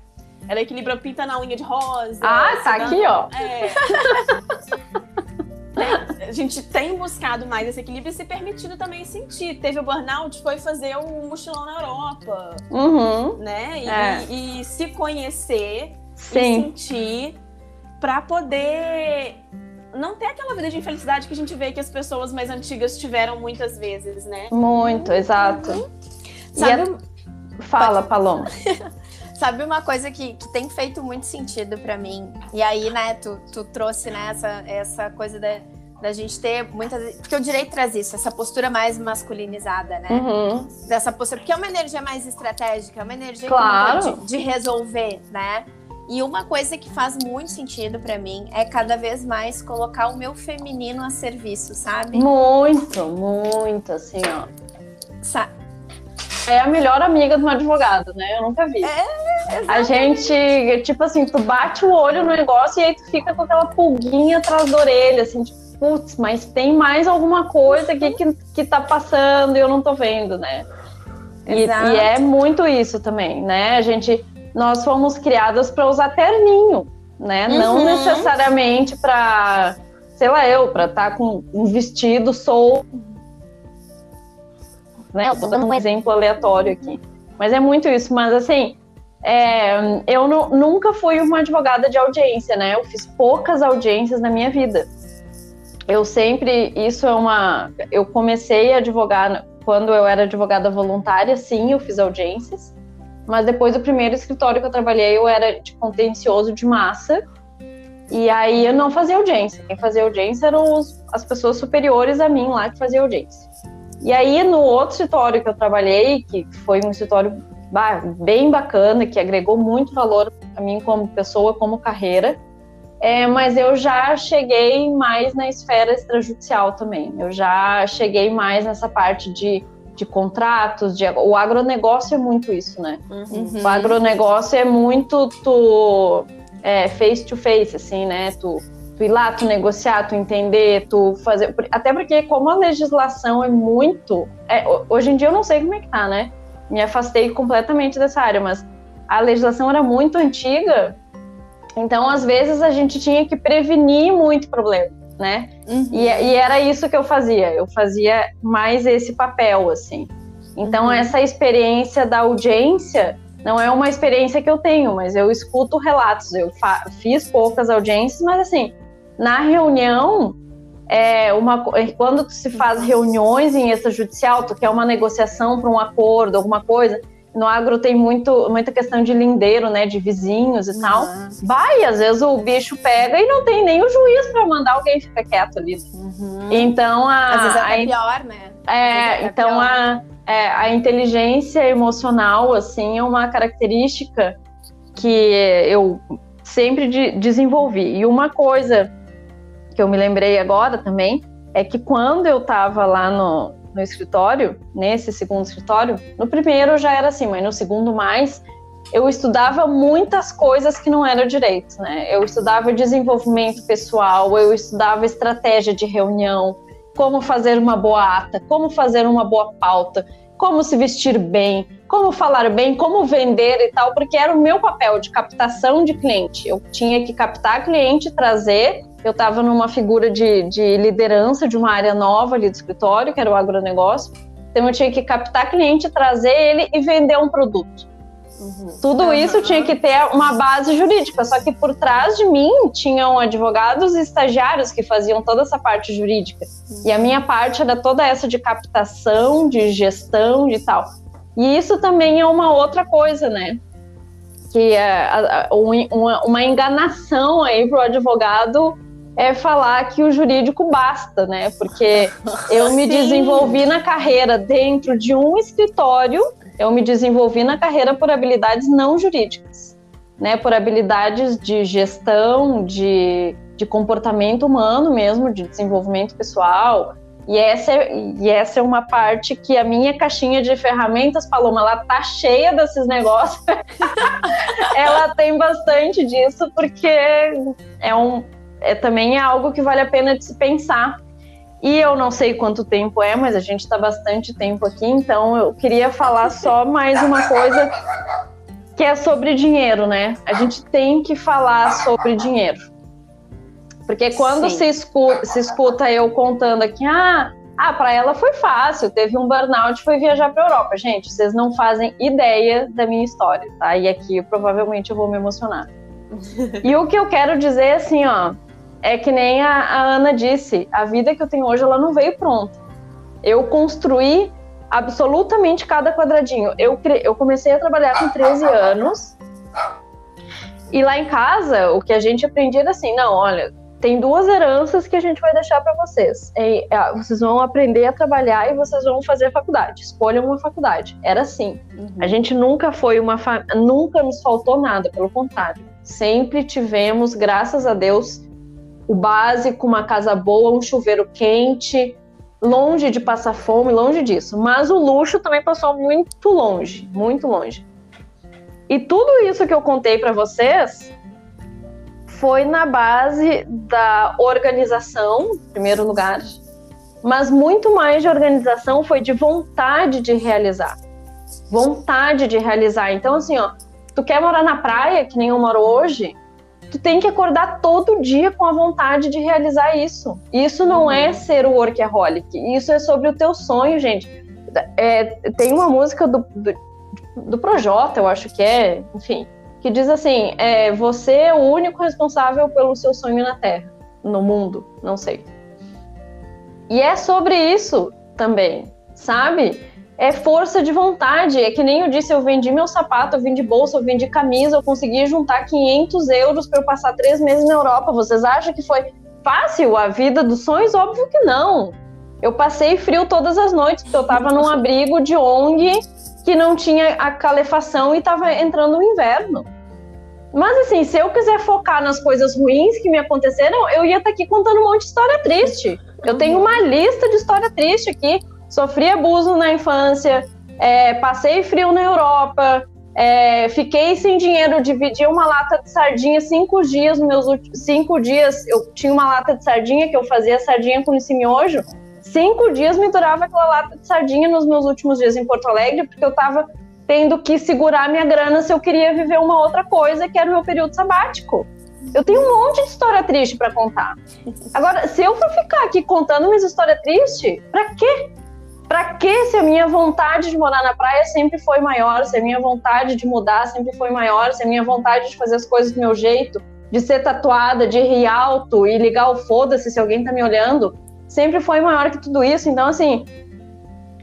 Ela equilibra pinta na unha de rosa. Ah, tá aqui, ó. É. a gente tem buscado mais esse equilíbrio e se permitido também sentir. Teve o burnout, foi fazer um mochilão na Europa. Uhum. Né? E, é. e, e se conhecer Sim. e sentir para poder não ter aquela vida de infelicidade que a gente vê que as pessoas mais antigas tiveram muitas vezes, né? Muito, exato. Uhum. Sabe, a... Fala, Paloma. Sabe uma coisa que, que tem feito muito sentido para mim? E aí, né, tu, tu trouxe né, essa, essa coisa da, da gente ter muitas. Porque o direito traz isso, essa postura mais masculinizada, né? Uhum. Dessa postura. Porque é uma energia mais estratégica, é uma energia claro. de, de resolver, né? E uma coisa que faz muito sentido para mim é cada vez mais colocar o meu feminino a serviço, sabe? Muito, muito, assim, ó. Sa é a melhor amiga de um advogado, né? Eu nunca vi. É, a gente, tipo assim, tu bate o olho no negócio e aí tu fica com aquela pulguinha atrás da orelha, assim, tipo, putz, mas tem mais alguma coisa aqui que, que tá passando e eu não tô vendo, né? E, e, é muito isso também, né? A gente, nós fomos criadas para usar terninho, né? Uhum. Não necessariamente para, sei lá, eu, para estar tá com um vestido solto né? Eu tô dando um exemplo aleatório aqui. Mas é muito isso. Mas assim, é, eu nunca fui uma advogada de audiência, né? Eu fiz poucas audiências na minha vida. Eu sempre, isso é uma. Eu comecei a advogar quando eu era advogada voluntária, sim, eu fiz audiências. Mas depois do primeiro escritório que eu trabalhei, eu era de contencioso de massa. E aí eu não fazia audiência. Quem fazia audiência eram os, as pessoas superiores a mim lá que faziam audiência. E aí, no outro escritório que eu trabalhei, que foi um escritório bem bacana, que agregou muito valor a mim como pessoa, como carreira, é, mas eu já cheguei mais na esfera extrajudicial também. Eu já cheguei mais nessa parte de, de contratos, de, o agronegócio é muito isso, né? Uhum. O agronegócio é muito tu é, face to face, assim, né? Tu tu ir lá, tu negociar, tu entender, tu fazer. Até porque, como a legislação é muito. É, hoje em dia eu não sei como é que tá, né? Me afastei completamente dessa área, mas a legislação era muito antiga, então às vezes a gente tinha que prevenir muito problema, né? Uhum. E, e, era isso que eu fazia, eu fazia mais esse papel, assim. Então, uhum. essa experiência da audiência não é uma experiência que eu tenho, mas eu escuto relatos. Eu fiz poucas audiências, mas assim, na reunião, é uma, quando se faz reuniões em extrajudicial, tu quer uma negociação para um acordo, alguma coisa, no agro tem muito, muita questão de lindeiro, né, de vizinhos e uhum. tal. Vai, às vezes o bicho pega e não tem nem o juiz para mandar alguém ficar quieto ali. Uhum. Então a às vezes é até a, pior, né? É, é então pior. a é, a inteligência emocional assim é uma característica que eu sempre de, desenvolvi. E uma coisa que eu me lembrei agora também, é que quando eu estava lá no, no escritório, nesse segundo escritório, no primeiro já era assim, mas no segundo mais, eu estudava muitas coisas que não eram direito, né? Eu estudava desenvolvimento pessoal, eu estudava estratégia de reunião, como fazer uma boa ata, como fazer uma boa pauta, como se vestir bem, como falar bem, como vender e tal, porque era o meu papel de captação de cliente. Eu tinha que captar cliente, trazer eu estava numa figura de, de liderança de uma área nova ali do escritório, que era o agronegócio. Então eu tinha que captar cliente, trazer ele e vender um produto. Uhum. Tudo isso tinha que ter uma base jurídica, só que por trás de mim tinham advogados e estagiários que faziam toda essa parte jurídica. E a minha parte era toda essa de captação, de gestão, de tal. E isso também é uma outra coisa, né? Que é uma, uma enganação aí para o advogado é falar que o jurídico basta, né? Porque eu me desenvolvi na carreira dentro de um escritório, eu me desenvolvi na carreira por habilidades não jurídicas, né? Por habilidades de gestão, de, de comportamento humano mesmo, de desenvolvimento pessoal. E essa, é, e essa é uma parte que a minha caixinha de ferramentas, Paloma, ela tá cheia desses negócios. ela tem bastante disso, porque é um, é, também é algo que vale a pena de se pensar. E eu não sei quanto tempo é, mas a gente está bastante tempo aqui, então eu queria falar só mais uma coisa que é sobre dinheiro, né? A gente tem que falar sobre dinheiro. Porque quando se escuta, se escuta, eu contando aqui, ah, ah para ela foi fácil, teve um burnout, foi viajar para Europa. Gente, vocês não fazem ideia da minha história, tá? E aqui provavelmente eu vou me emocionar. e o que eu quero dizer é assim, ó, é que nem a, a Ana disse, a vida que eu tenho hoje, ela não veio pronta. Eu construí absolutamente cada quadradinho. Eu, eu comecei a trabalhar com 13 anos. E lá em casa, o que a gente aprendia era assim: não, olha, tem duas heranças que a gente vai deixar para vocês. É, é, vocês vão aprender a trabalhar e vocês vão fazer faculdade. Escolham uma faculdade. Era assim. Uhum. A gente nunca foi uma. Nunca nos faltou nada, pelo contrário. Sempre tivemos, graças a Deus, o básico, uma casa boa, um chuveiro quente, longe de passar fome, longe disso. Mas o luxo também passou muito longe, muito longe. E tudo isso que eu contei para vocês foi na base da organização, em primeiro lugar, mas muito mais de organização foi de vontade de realizar. Vontade de realizar. Então, assim, ó, tu quer morar na praia, que nem eu moro hoje, tu tem que acordar todo dia com a vontade de realizar isso. Isso não é ser o workaholic, isso é sobre o teu sonho, gente. É, tem uma música do, do, do Projota, eu acho que é, enfim, que diz assim: é, você é o único responsável pelo seu sonho na Terra, no mundo, não sei. E é sobre isso também, sabe? É força de vontade. É que nem eu disse, eu vendi meu sapato, eu vendi bolsa, eu vendi camisa, eu consegui juntar 500 euros para eu passar três meses na Europa. Vocês acham que foi fácil a vida dos sonhos? Óbvio que não. Eu passei frio todas as noites, porque eu estava num abrigo de ONG que não tinha a calefação e estava entrando o inverno. Mas assim, se eu quiser focar nas coisas ruins que me aconteceram, eu ia estar tá aqui contando um monte de história triste. Eu tenho uma lista de história triste aqui sofri abuso na infância, é, passei frio na Europa, é, fiquei sem dinheiro, dividi uma lata de sardinha cinco dias, meus cinco dias, eu tinha uma lata de sardinha que eu fazia sardinha com esse miojo, cinco dias me durava aquela lata de sardinha nos meus últimos dias em Porto Alegre, porque eu tava tendo que segurar minha grana se eu queria viver uma outra coisa, que era o meu período sabático. Eu tenho um monte de história triste para contar. Agora, se eu for ficar aqui contando minhas histórias tristes, para quê? Para que se a minha vontade de morar na praia sempre foi maior, se a minha vontade de mudar sempre foi maior, se a minha vontade de fazer as coisas do meu jeito, de ser tatuada, de rir alto e ligar o foda-se se alguém tá me olhando, sempre foi maior que tudo isso. Então, assim,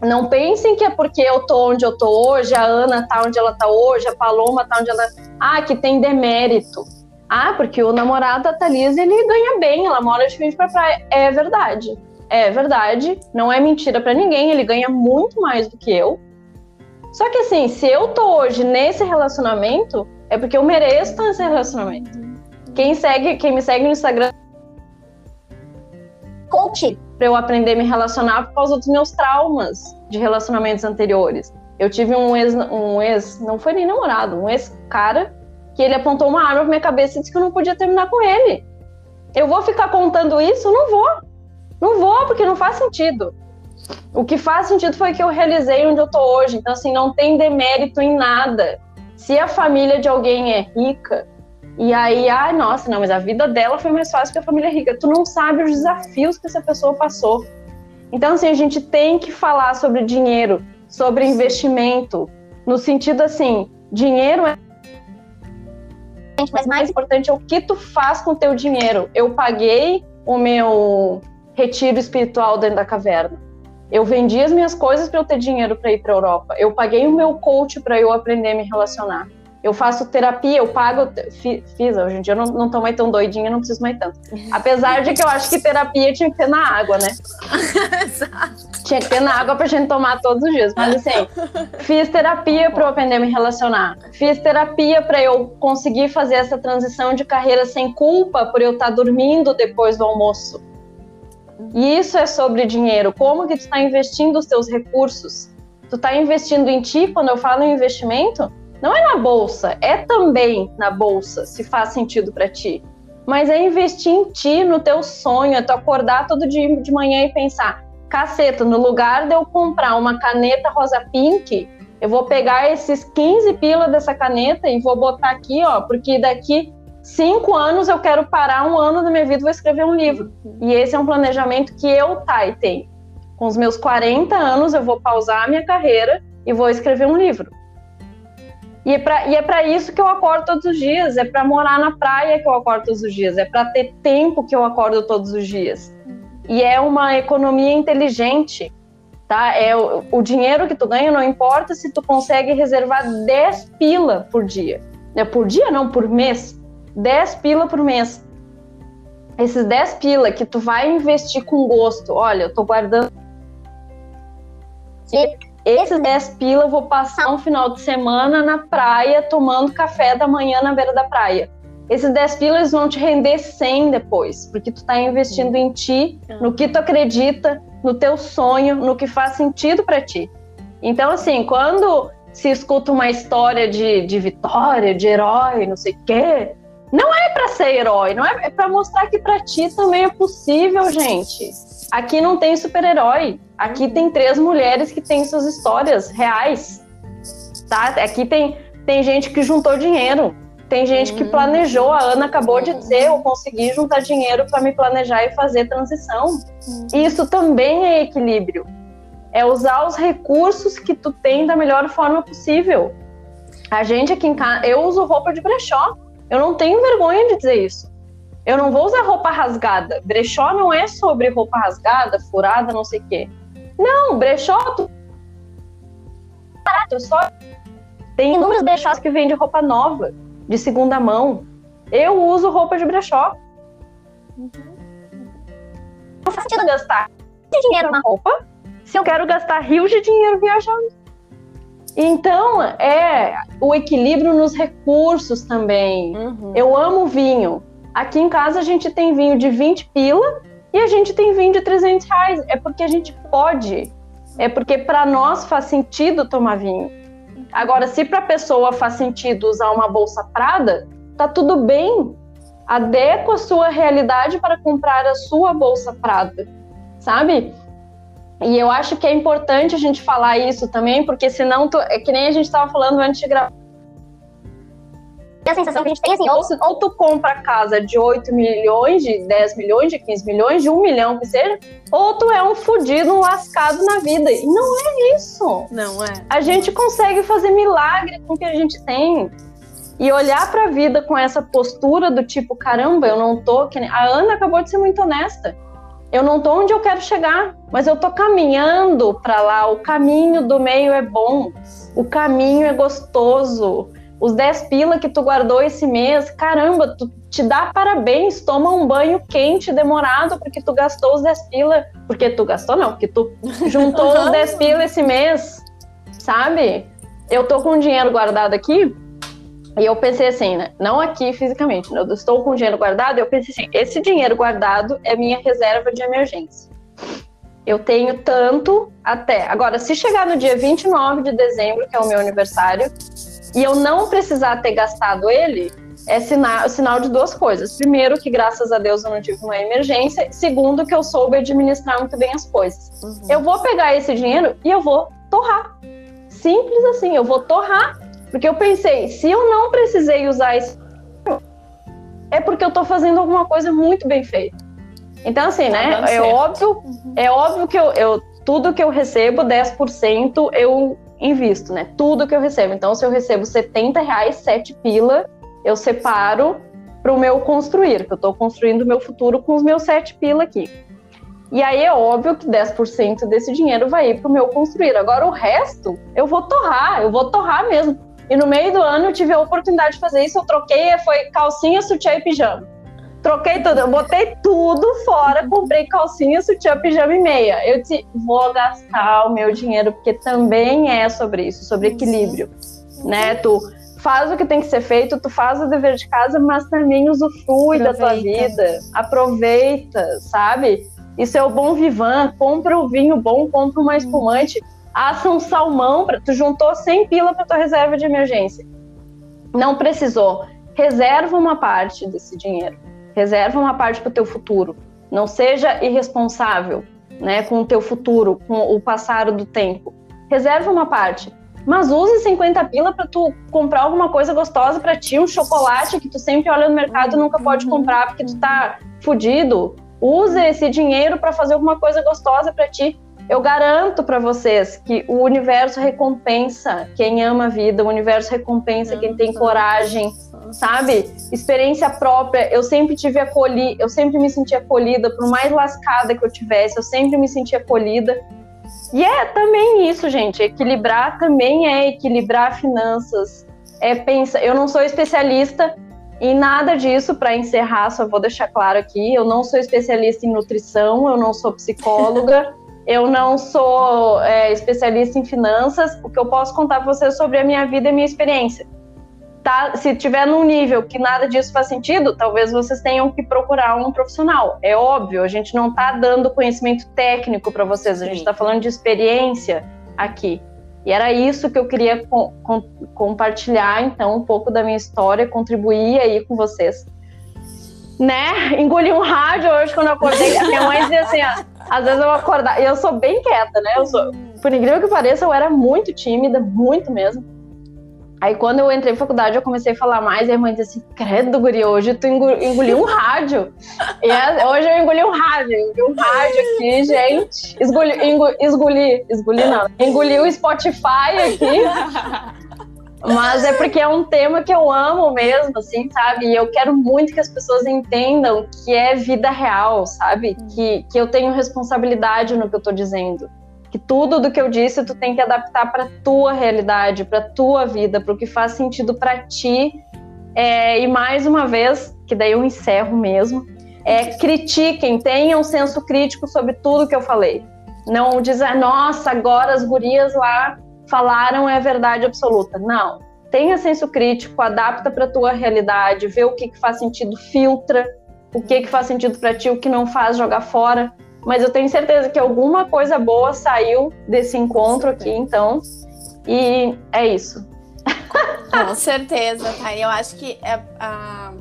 não pensem que é porque eu tô onde eu tô hoje, a Ana tá onde ela tá hoje, a Paloma tá onde ela. Ah, que tem demérito. Ah, porque o namorado da Thalys, ele ganha bem, ela mora de frente pra praia. É verdade. É verdade, não é mentira para ninguém, ele ganha muito mais do que eu. Só que assim, se eu tô hoje nesse relacionamento, é porque eu mereço estar nesse relacionamento. Quem segue, quem me segue no Instagram coach para eu aprender a me relacionar por causa dos meus traumas de relacionamentos anteriores. Eu tive um ex, um ex, não foi nem namorado, um ex cara que ele apontou uma arma pra minha cabeça e disse que eu não podia terminar com ele. Eu vou ficar contando isso? Não vou. Não vou, porque não faz sentido. O que faz sentido foi que eu realizei onde eu tô hoje. Então, assim, não tem demérito em nada. Se a família de alguém é rica, e aí, ai, nossa, não, mas a vida dela foi mais fácil que a família rica. Tu não sabe os desafios que essa pessoa passou. Então, assim, a gente tem que falar sobre dinheiro, sobre investimento, no sentido assim, dinheiro é mas mais importante é o que tu faz com o teu dinheiro. Eu paguei o meu retiro espiritual dentro da caverna. Eu vendi as minhas coisas para eu ter dinheiro para ir para a Europa. Eu paguei o meu coach para eu aprender a me relacionar. Eu faço terapia, eu pago, fiz, hoje em dia eu não, não tô mais tão doidinha, não preciso mais tanto. Apesar de que eu acho que terapia tinha que ter na água, né? Exato. Tinha que ter na água pra gente tomar todos os dias. Mas assim, fiz terapia para eu aprender a me relacionar. Fiz terapia para eu conseguir fazer essa transição de carreira sem culpa por eu estar tá dormindo depois do almoço. E isso é sobre dinheiro. Como que tu está investindo os teus recursos? Tu está investindo em ti, quando eu falo em investimento, não é na bolsa, é também na bolsa, se faz sentido para ti. Mas é investir em ti, no teu sonho, é tu acordar todo dia de manhã e pensar: caceta, no lugar de eu comprar uma caneta rosa pink, eu vou pegar esses 15 pila dessa caneta e vou botar aqui, ó, porque daqui cinco anos eu quero parar um ano da minha vida e vou escrever um livro. E esse é um planejamento que eu, Thay, tenho. Com os meus 40 anos, eu vou pausar a minha carreira e vou escrever um livro. E é para é isso que eu acordo todos os dias, é para morar na praia que eu acordo todos os dias, é para ter tempo que eu acordo todos os dias. E é uma economia inteligente, tá? É o, o dinheiro que tu ganha não importa se tu consegue reservar 10 pila por dia. É por dia não, por mês. 10 pila por mês. Esses 10 pila que tu vai investir com gosto. Olha, eu tô guardando esses 10 pila eu vou passar um final de semana na praia tomando café da manhã na beira da praia. Esses 10 pilas vão te render 100 depois, porque tu tá investindo em ti, no que tu acredita, no teu sonho, no que faz sentido para ti. Então, assim, quando se escuta uma história de, de vitória, de herói, não sei o quê, não é para ser herói, não é, é para mostrar que para ti também é possível, gente. Aqui não tem super-herói. Aqui tem três mulheres que têm suas histórias reais. Tá? Aqui tem, tem gente que juntou dinheiro. Tem gente que planejou. A Ana acabou de dizer: eu consegui juntar dinheiro para me planejar e fazer transição. Isso também é equilíbrio. É usar os recursos que tu tem da melhor forma possível. A gente aqui em casa, eu uso roupa de brechó. Eu não tenho vergonha de dizer isso. Eu não vou usar roupa rasgada. Brechó não é sobre roupa rasgada, furada, não sei o quê. Não, brechó. Tu... Só. Tem inúmeros brechós que vendem roupa nova, de segunda mão. Eu uso roupa de brechó. Não faz sentido gastar dinheiro na roupa se eu quero gastar rios de dinheiro viajando. Então, é o equilíbrio nos recursos também. Uhum. Eu amo vinho. Aqui em casa a gente tem vinho de 20 pila e a gente tem vinho de 300 reais. É porque a gente pode. É porque para nós faz sentido tomar vinho. Agora, se para a pessoa faz sentido usar uma bolsa Prada, tá tudo bem. Adequa a sua realidade para comprar a sua bolsa Prada, sabe? E eu acho que é importante a gente falar isso também, porque senão tu, é que nem a gente estava falando antes de gravar a sensação que a gente tem assim, ou, ou tu compra casa de 8 milhões, de 10 milhões, de 15 milhões, de 1 milhão que seja, ou tu é um fudido, um lascado na vida. E não é isso. Não é. A gente consegue fazer milagre com o que a gente tem. E olhar para a vida com essa postura do tipo, caramba, eu não tô. A Ana acabou de ser muito honesta. Eu não tô onde eu quero chegar, mas eu tô caminhando para lá. O caminho do meio é bom, o caminho é gostoso os 10 pila que tu guardou esse mês, caramba, tu te dá parabéns, toma um banho quente demorado porque tu gastou os 10 pila, porque tu gastou não, porque tu juntou os 10 pila esse mês, sabe? Eu tô com dinheiro guardado aqui, e eu pensei assim, né? Não aqui fisicamente, né? eu estou com dinheiro guardado, eu pensei assim, esse dinheiro guardado é minha reserva de emergência. Eu tenho tanto até. Agora, se chegar no dia 29 de dezembro, que é o meu aniversário, e eu não precisar ter gastado ele, é sinal, sinal de duas coisas. Primeiro, que graças a Deus eu não tive uma emergência. Segundo, que eu soube administrar muito bem as coisas. Uhum. Eu vou pegar esse dinheiro e eu vou torrar. Simples assim, eu vou torrar. Porque eu pensei, se eu não precisei usar esse é porque eu tô fazendo alguma coisa muito bem feita. Então, assim, né? Tá é óbvio, é óbvio que eu, eu, tudo que eu recebo, 10% eu invisto, né? Tudo que eu recebo. Então, se eu recebo 70 reais, 7 pila, eu separo para o meu construir, que eu estou construindo o meu futuro com os meus 7 pila aqui. E aí é óbvio que 10% desse dinheiro vai ir para o meu construir. Agora o resto eu vou torrar, eu vou torrar mesmo. E no meio do ano eu tive a oportunidade de fazer isso. Eu troquei, foi calcinha, sutiã e pijama. Troquei tudo, eu botei tudo fora, comprei calcinha, sutiã, pijama e meia. Eu disse, vou gastar o meu dinheiro, porque também é sobre isso, sobre equilíbrio, né? Tu faz o que tem que ser feito, tu faz o dever de casa, mas também usufrui Aproveita. da tua vida. Aproveita, sabe? Isso é o bom vivan, compra o vinho bom, compra uma espumante, assa um salmão, pra, tu juntou 100 pila para tua reserva de emergência. Não precisou. Reserva uma parte desse dinheiro Reserva uma parte para o teu futuro. Não seja irresponsável, né, com o teu futuro, com o passar do tempo. Reserva uma parte. Mas use 50 pila para tu comprar alguma coisa gostosa para ti, um chocolate que tu sempre olha no mercado e nunca pode comprar porque tu tá fudido. Use esse dinheiro para fazer alguma coisa gostosa para ti. Eu garanto para vocês que o universo recompensa quem ama a vida, o universo recompensa quem tem coragem, sabe? Experiência própria. Eu sempre tive acolhi, eu sempre me senti acolhida, por mais lascada que eu tivesse, eu sempre me senti acolhida. E é também isso, gente. Equilibrar também é equilibrar finanças. É pensa, eu não sou especialista em nada disso para encerrar, só vou deixar claro aqui, eu não sou especialista em nutrição, eu não sou psicóloga. Eu não sou é, especialista em finanças. O que eu posso contar para vocês sobre a minha vida e a minha experiência tá, se tiver num nível que nada disso faz sentido, talvez vocês tenham que procurar um profissional. É óbvio, a gente não está dando conhecimento técnico para vocês, a gente está falando de experiência aqui. E era isso que eu queria com, com, compartilhar, então, um pouco da minha história, contribuir aí com vocês. Né? Engoli um rádio hoje quando eu acordei. Minha mãe dizia assim: ó, às vezes eu acordar. E eu sou bem quieta, né? Eu sou, por incrível que pareça, eu era muito tímida, muito mesmo. Aí quando eu entrei em faculdade, eu comecei a falar mais, e a mãe disse assim, credo, guri, hoje tu engoliu um rádio. e hoje eu engoli um rádio, engoli um rádio aqui, gente. Esgoli, engoli, esgoli não, engoli o Spotify aqui. Mas é porque é um tema que eu amo mesmo, assim, sabe? E eu quero muito que as pessoas entendam que é vida real, sabe? Que, que eu tenho responsabilidade no que eu tô dizendo que tudo do que eu disse tu tem que adaptar para tua realidade, para tua vida, para o que faz sentido para ti. É, e mais uma vez, que daí eu encerro mesmo, é, critiquem, tenham senso crítico sobre tudo que eu falei. Não dizer, nossa, agora as gurias lá falaram é verdade absoluta. Não. Tenha senso crítico, adapta para tua realidade, vê o que, que faz sentido, filtra o que, que faz sentido para ti, o que não faz, jogar fora mas eu tenho certeza que alguma coisa boa saiu desse encontro aqui, então. E é isso. Com certeza, tá? Eu acho que é a,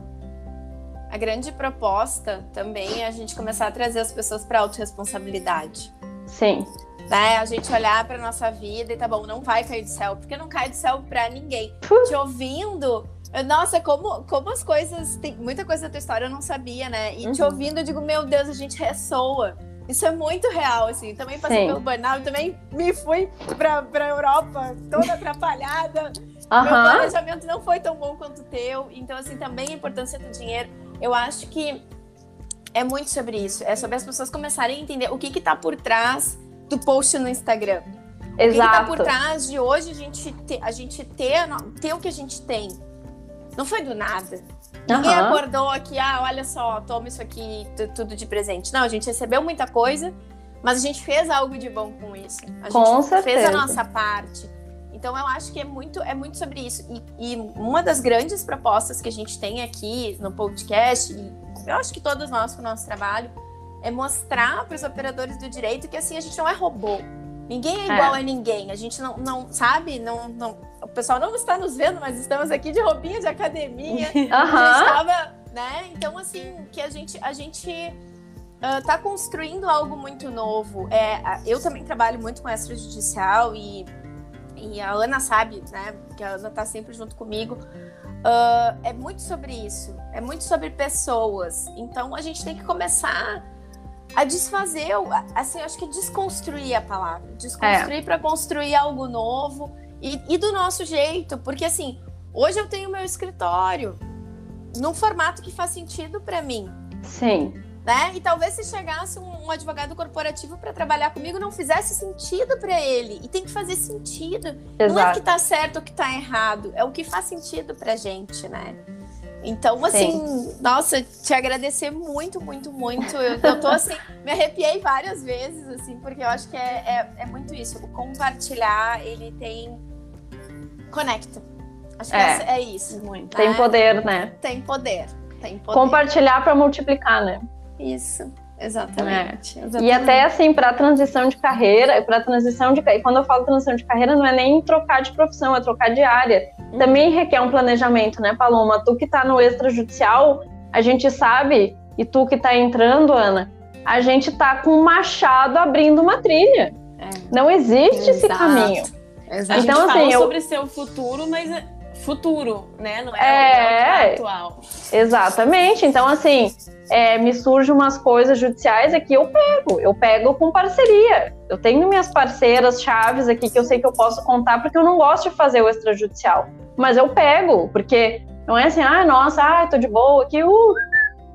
a grande proposta também é a gente começar a trazer as pessoas para autorresponsabilidade. Sim. Né? A gente olhar para nossa vida e tá bom, não vai cair do céu, porque não cai do céu para ninguém. Te ouvindo, nossa, como, como as coisas. Tem muita coisa da tua história eu não sabia, né? E uhum. te ouvindo, eu digo, meu Deus, a gente ressoa. Isso é muito real, assim. Também passei Sim. pelo burnout, também me fui pra, pra Europa toda atrapalhada. Uhum. Meu planejamento não foi tão bom quanto o teu. Então, assim, também a importância do dinheiro. Eu acho que é muito sobre isso. É sobre as pessoas começarem a entender o que que tá por trás do post no Instagram. Exato. O que, que tá por trás de hoje a gente ter, a gente ter, ter o que a gente tem. Não foi do nada. Ninguém uhum. acordou aqui, ah, olha só, toma isso aqui, tudo de presente. Não, a gente recebeu muita coisa, mas a gente fez algo de bom com isso. A com gente certeza. fez a nossa parte. Então eu acho que é muito, é muito sobre isso. E, e, uma das grandes propostas que a gente tem aqui no podcast, e eu acho que todos nós com o nosso trabalho, é mostrar para os operadores do direito que assim a gente não é robô. Ninguém é igual é. a ninguém. A gente não, não sabe, não, não, o pessoal não está nos vendo, mas estamos aqui de roupinha de academia. Uhum. A gente estava, né? Então, assim, que a gente, a gente uh, tá construindo algo muito novo. É, eu também trabalho muito com extrajudicial e, e a Ana sabe, né? Que a Ana tá sempre junto comigo. Uh, é muito sobre isso, é muito sobre pessoas. Então a gente tem que começar a desfazer, assim, acho que desconstruir a palavra, desconstruir é. para construir algo novo e, e, do nosso jeito, porque assim, hoje eu tenho meu escritório num formato que faz sentido para mim. Sim. né? E talvez se chegasse um, um advogado corporativo para trabalhar comigo não fizesse sentido para ele. E tem que fazer sentido. Exato. Não é que tá certo ou que tá errado, é o que faz sentido pra gente, né? Então, assim, Sim. nossa, te agradecer muito, muito, muito. Eu, eu tô assim, me arrepiei várias vezes, assim, porque eu acho que é, é, é muito isso. O compartilhar, ele tem. Conecta. Acho que é, é isso. Muito. Tem né? poder, né? Tem poder. Tem poder. Compartilhar para multiplicar, né? Isso. Exatamente, é. exatamente. E até assim, para transição de carreira, para transição de e quando eu falo transição de carreira, não é nem trocar de profissão, é trocar de área. Uhum. Também requer um planejamento, né, Paloma? Tu que está no extrajudicial, a gente sabe, e tu que está entrando, Ana, a gente está com um machado abrindo uma trilha. É. Não existe Exato. esse caminho. Exato. Então, a gente assim, eu... sobre seu futuro, mas é futuro, né? Não é, é, é atual. Exatamente. Então, assim, é, me surgem umas coisas judiciais aqui, eu pego. Eu pego com parceria. Eu tenho minhas parceiras chaves aqui que eu sei que eu posso contar, porque eu não gosto de fazer o extrajudicial. Mas eu pego, porque não é assim, ah, nossa, ah, tô de boa aqui, uh.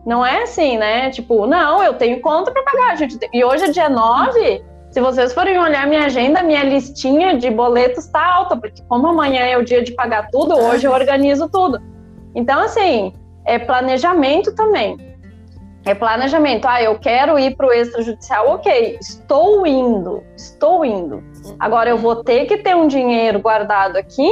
Não é assim, né? Tipo, não, eu tenho conta para pagar, gente. E hoje é dia 9, se vocês forem olhar minha agenda, minha listinha de boletos está alta, porque como amanhã é o dia de pagar tudo, hoje eu organizo tudo. Então, assim, é planejamento também. É planejamento. Ah, eu quero ir para o extrajudicial, ok, estou indo, estou indo. Agora eu vou ter que ter um dinheiro guardado aqui,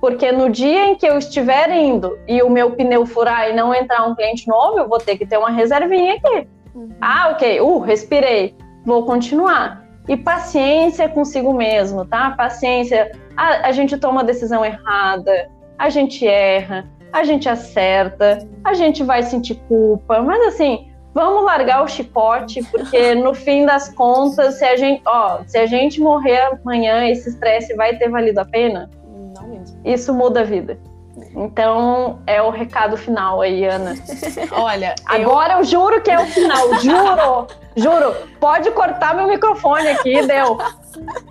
porque no dia em que eu estiver indo e o meu pneu furar e não entrar um cliente novo, eu vou ter que ter uma reservinha aqui. Uhum. Ah, ok, uh, respirei, vou continuar. E paciência consigo mesmo, tá? Paciência. A, a gente toma a decisão errada, a gente erra, a gente acerta, a gente vai sentir culpa, mas assim, vamos largar o chicote, porque no fim das contas, se a gente, ó, se a gente morrer amanhã, esse estresse vai ter valido a pena? Não mesmo. Isso muda a vida. Então, é o recado final aí, Ana. Olha, agora eu... eu juro que é o final, juro, juro. Pode cortar meu microfone aqui, deu.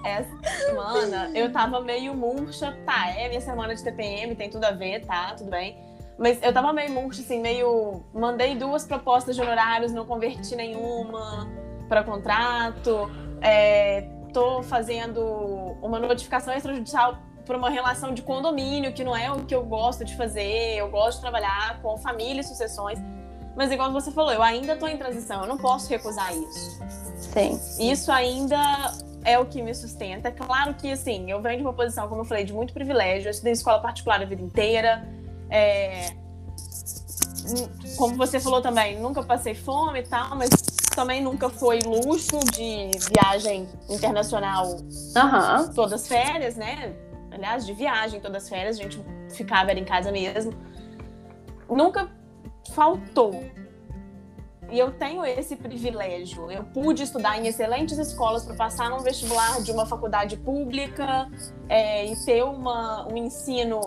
Essa semana eu tava meio murcha, tá? É minha semana de TPM, tem tudo a ver, tá? Tudo bem. Mas eu tava meio murcha, assim, meio. Mandei duas propostas de honorários, não converti nenhuma para contrato. É, tô fazendo uma notificação extrajudicial por uma relação de condomínio, que não é o que eu gosto de fazer. Eu gosto de trabalhar com família e sucessões. Mas, igual você falou, eu ainda estou em transição, eu não posso recusar isso. Sim. Isso ainda é o que me sustenta. Claro que, assim, eu venho de uma posição, como eu falei, de muito privilégio. Eu estudei escola particular a vida inteira. É... Como você falou também, nunca passei fome e tal, mas também nunca foi luxo de viagem internacional uhum. todas férias, né? Aliás, de viagem todas as férias, a gente ficava era em casa mesmo. Nunca faltou. E eu tenho esse privilégio. Eu pude estudar em excelentes escolas para passar num vestibular de uma faculdade pública é, e ter uma, um ensino.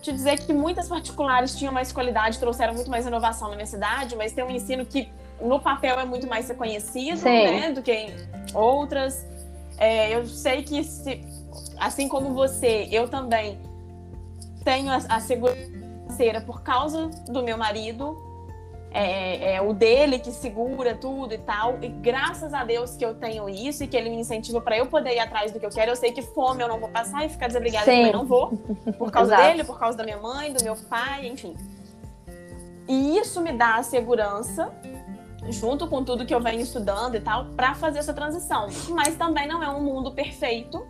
Te dizer que muitas particulares tinham mais qualidade, trouxeram muito mais inovação na minha cidade, mas tem um ensino que no papel é muito mais reconhecido né, do que em outras. É, eu sei que se, assim como você, eu também tenho a, a segurança por causa do meu marido. É, é, o dele que segura tudo e tal. E graças a Deus que eu tenho isso e que ele me incentiva para eu poder ir atrás do que eu quero. Eu sei que fome eu não vou passar e ficar desobrigada eu não vou. Por causa dele, por causa da minha mãe, do meu pai, enfim. E isso me dá a segurança, junto com tudo que eu venho estudando e tal, para fazer essa transição. Mas também não é um mundo perfeito.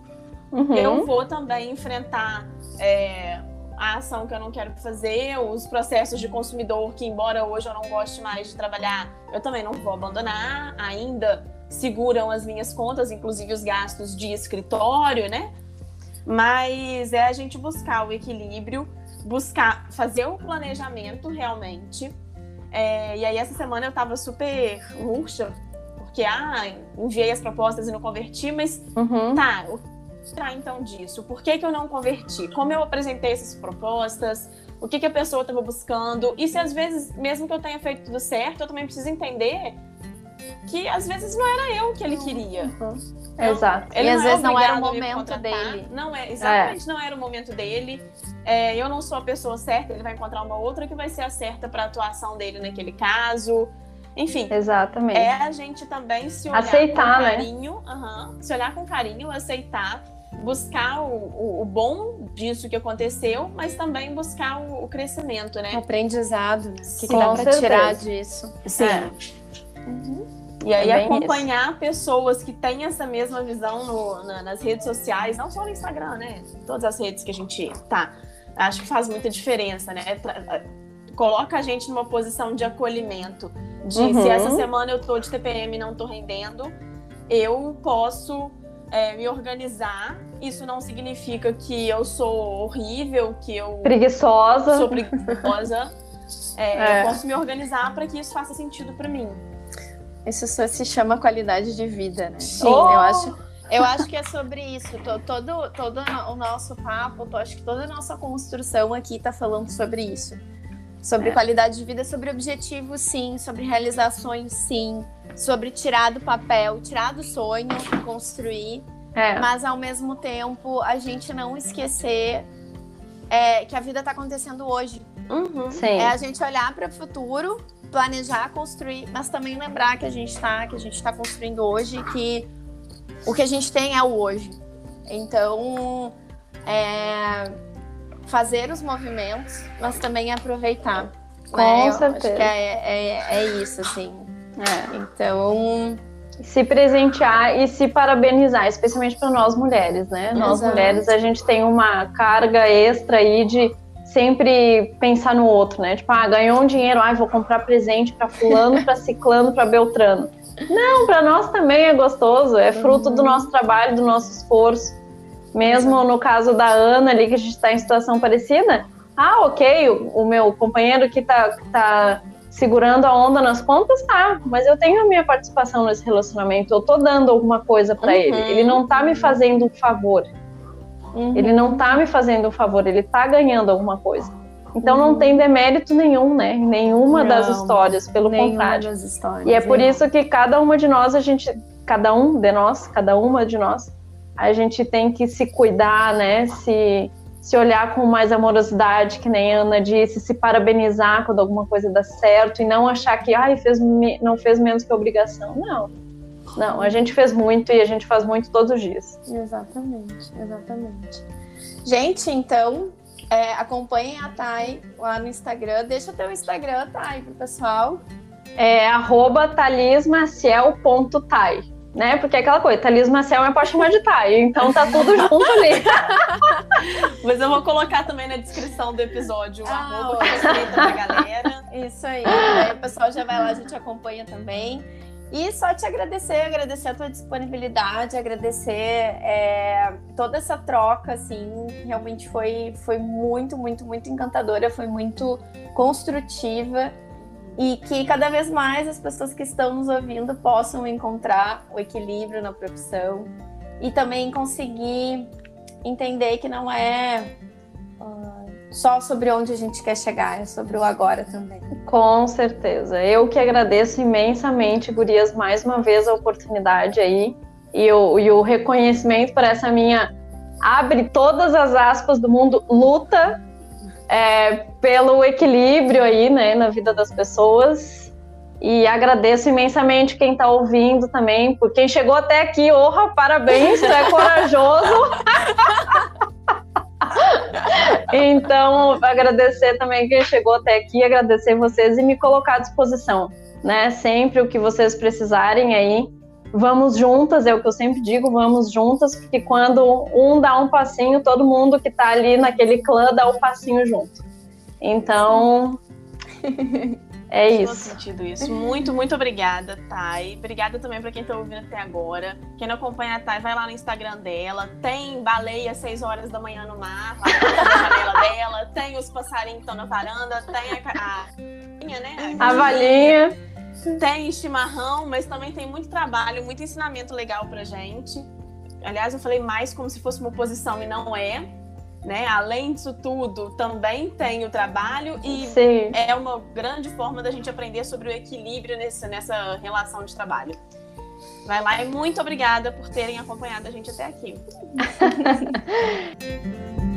Uhum. Eu vou também enfrentar é, a ação que eu não quero fazer, os processos de consumidor que, embora hoje eu não goste mais de trabalhar, eu também não vou abandonar. Ainda seguram as minhas contas, inclusive os gastos de escritório, né? Mas é a gente buscar o equilíbrio, buscar fazer o planejamento realmente. É, e aí essa semana eu tava super murcha, porque ah, enviei as propostas e não converti, mas uhum. tá, tirar então disso? Por que, que eu não converti? Como eu apresentei essas propostas? O que, que a pessoa estava buscando? E se às vezes, mesmo que eu tenha feito tudo certo, eu também preciso entender que às vezes não era eu que ele queria. Uhum. Então, Exato. Ele e às é vezes não era o momento dele. Não é, exatamente, é. não era o momento dele. É, eu não sou a pessoa certa, ele vai encontrar uma outra que vai ser a certa para a atuação dele naquele caso. Enfim. Exatamente. É a gente também se olhar aceitar, com né? carinho, uhum, se olhar com carinho, aceitar, buscar o, o, o, bom disso que aconteceu, mas também buscar o, o crescimento, né? O aprendizado, né? O que, que dá pra certeza. tirar disso? Sim. É. E aí É acompanhar pessoas que têm essa mesma visão no- na- nas redes sociais, não só no Instagram, né? Todas as redes que a gente tá. Acho que faz muita diferença, né? Tra- Coloca a gente numa posição de acolhimento. De Uhum. se essa semana eu tô de TPM e não tô rendendo, eu posso é, me organizar. Isso não significa que eu sou horrível, que eu Preguiçosa. sou preguiçosa. É, É. Eu posso me organizar para que isso faça sentido para mim. Isso só se chama qualidade de vida, né? Sim. eu acho. Eu acho que é sobre isso. To- Todo, todo o nosso papo, acho que toda a nossa construção aqui tá falando sobre isso. Sobre É. qualidade de vida, sobre objetivos, sim, sobre realizações, sim, sobre tirar do papel, tirar do sonho, construir, É. mas ao mesmo tempo a gente não esquecer é, que a vida tá acontecendo hoje. Uhum. Sim. É a gente olhar para o futuro, planejar, construir, mas também lembrar que a gente está, que a gente está construindo hoje, que o que a gente tem é o hoje. Então, é, fazer os movimentos, mas também aproveitar. Com né? Certeza. Acho que é, é, é isso, assim. É. Então, se presentear e se parabenizar, especialmente para nós mulheres, né? Nós Exato. mulheres, a gente tem uma carga extra aí de sempre pensar no outro, né? Tipo, ah, ganhou um dinheiro, ah, vou comprar presente para fulano, para ciclano, para beltrano. Não, para nós também é gostoso, é fruto do nosso trabalho, do nosso esforço. Mesmo no caso da Ana ali, que a gente está em situação parecida, ah, ok, o, o meu companheiro que tá, que tá segurando a onda nas contas, tá, mas eu tenho a minha participação nesse relacionamento, eu tô dando alguma coisa para Uhum. ele. Ele não tá me fazendo um favor. Ele não tá me fazendo um favor, ele tá ganhando alguma coisa. Então não tem demérito nenhum, né? em Nenhuma das Uhum. Não, histórias, pelo contrário. das histórias. E é por né? isso que cada uma de nós, a gente, cada um de nós, cada uma de nós, a gente tem que se cuidar, né? Se, se olhar com mais amorosidade, que nem a Ana disse, se parabenizar quando alguma coisa dá certo e não achar que, ai, fez, me- não fez menos que obrigação. Não. Não, a gente fez muito e a gente faz muito todos os dias. Exatamente, exatamente. Gente, então, é, acompanhem a Thay lá no Instagram. Deixa teu Instagram, Thay, pro pessoal. É arroba talismaciel.tai, né? Porque é aquela coisa, Thalis Maciel é pra chamar de Tai, então tá tudo junto ali. Mas eu vou colocar também na descrição do episódio o Ah, arroba pra galera. Isso aí. Aí o pessoal já vai lá, a gente acompanha também. E só te agradecer, agradecer a tua disponibilidade, agradecer é, toda essa troca, assim, realmente foi, foi muito, muito, muito encantadora, foi muito construtiva e que cada vez mais as pessoas que estão nos ouvindo possam encontrar o equilíbrio na profissão e também conseguir entender que não é ah, só sobre onde a gente quer chegar, é sobre o agora também. Com certeza. Eu que agradeço imensamente, Gurias, mais uma vez a oportunidade aí e o, e o reconhecimento por essa minha abre todas as aspas do mundo luta é, pelo equilíbrio aí, né, na vida das pessoas. E agradeço imensamente quem está ouvindo também, por quem chegou até aqui, honra, parabéns, tu é corajoso. Então, agradecer também quem chegou até aqui, agradecer vocês e me colocar à disposição, né? Sempre o que vocês precisarem aí. Vamos juntas, é o que eu sempre digo, vamos juntas, porque quando um dá um passinho, todo mundo que tá ali naquele clã dá o passinho junto. Então, é Faz isso. sentido isso. Muito, muito obrigada, Thay. Obrigada também pra quem tá ouvindo até agora. Quem não acompanha a Thay, vai lá no Instagram dela. Tem baleia às 6 horas da manhã no mar, lá na janela dela. Tem os passarinhos que estão na varanda. Tem a, ca- a, né? A valinha. Tem chimarrão, mas também tem muito trabalho, muito ensinamento legal pra gente. Aliás, eu falei mais como se fosse uma oposição e não é. Né? Além disso tudo, também tem o trabalho e Sim. é uma grande forma da gente aprender sobre o equilíbrio nessa, nessa relação de trabalho. Vai lá e muito obrigada por terem acompanhado a gente até aqui.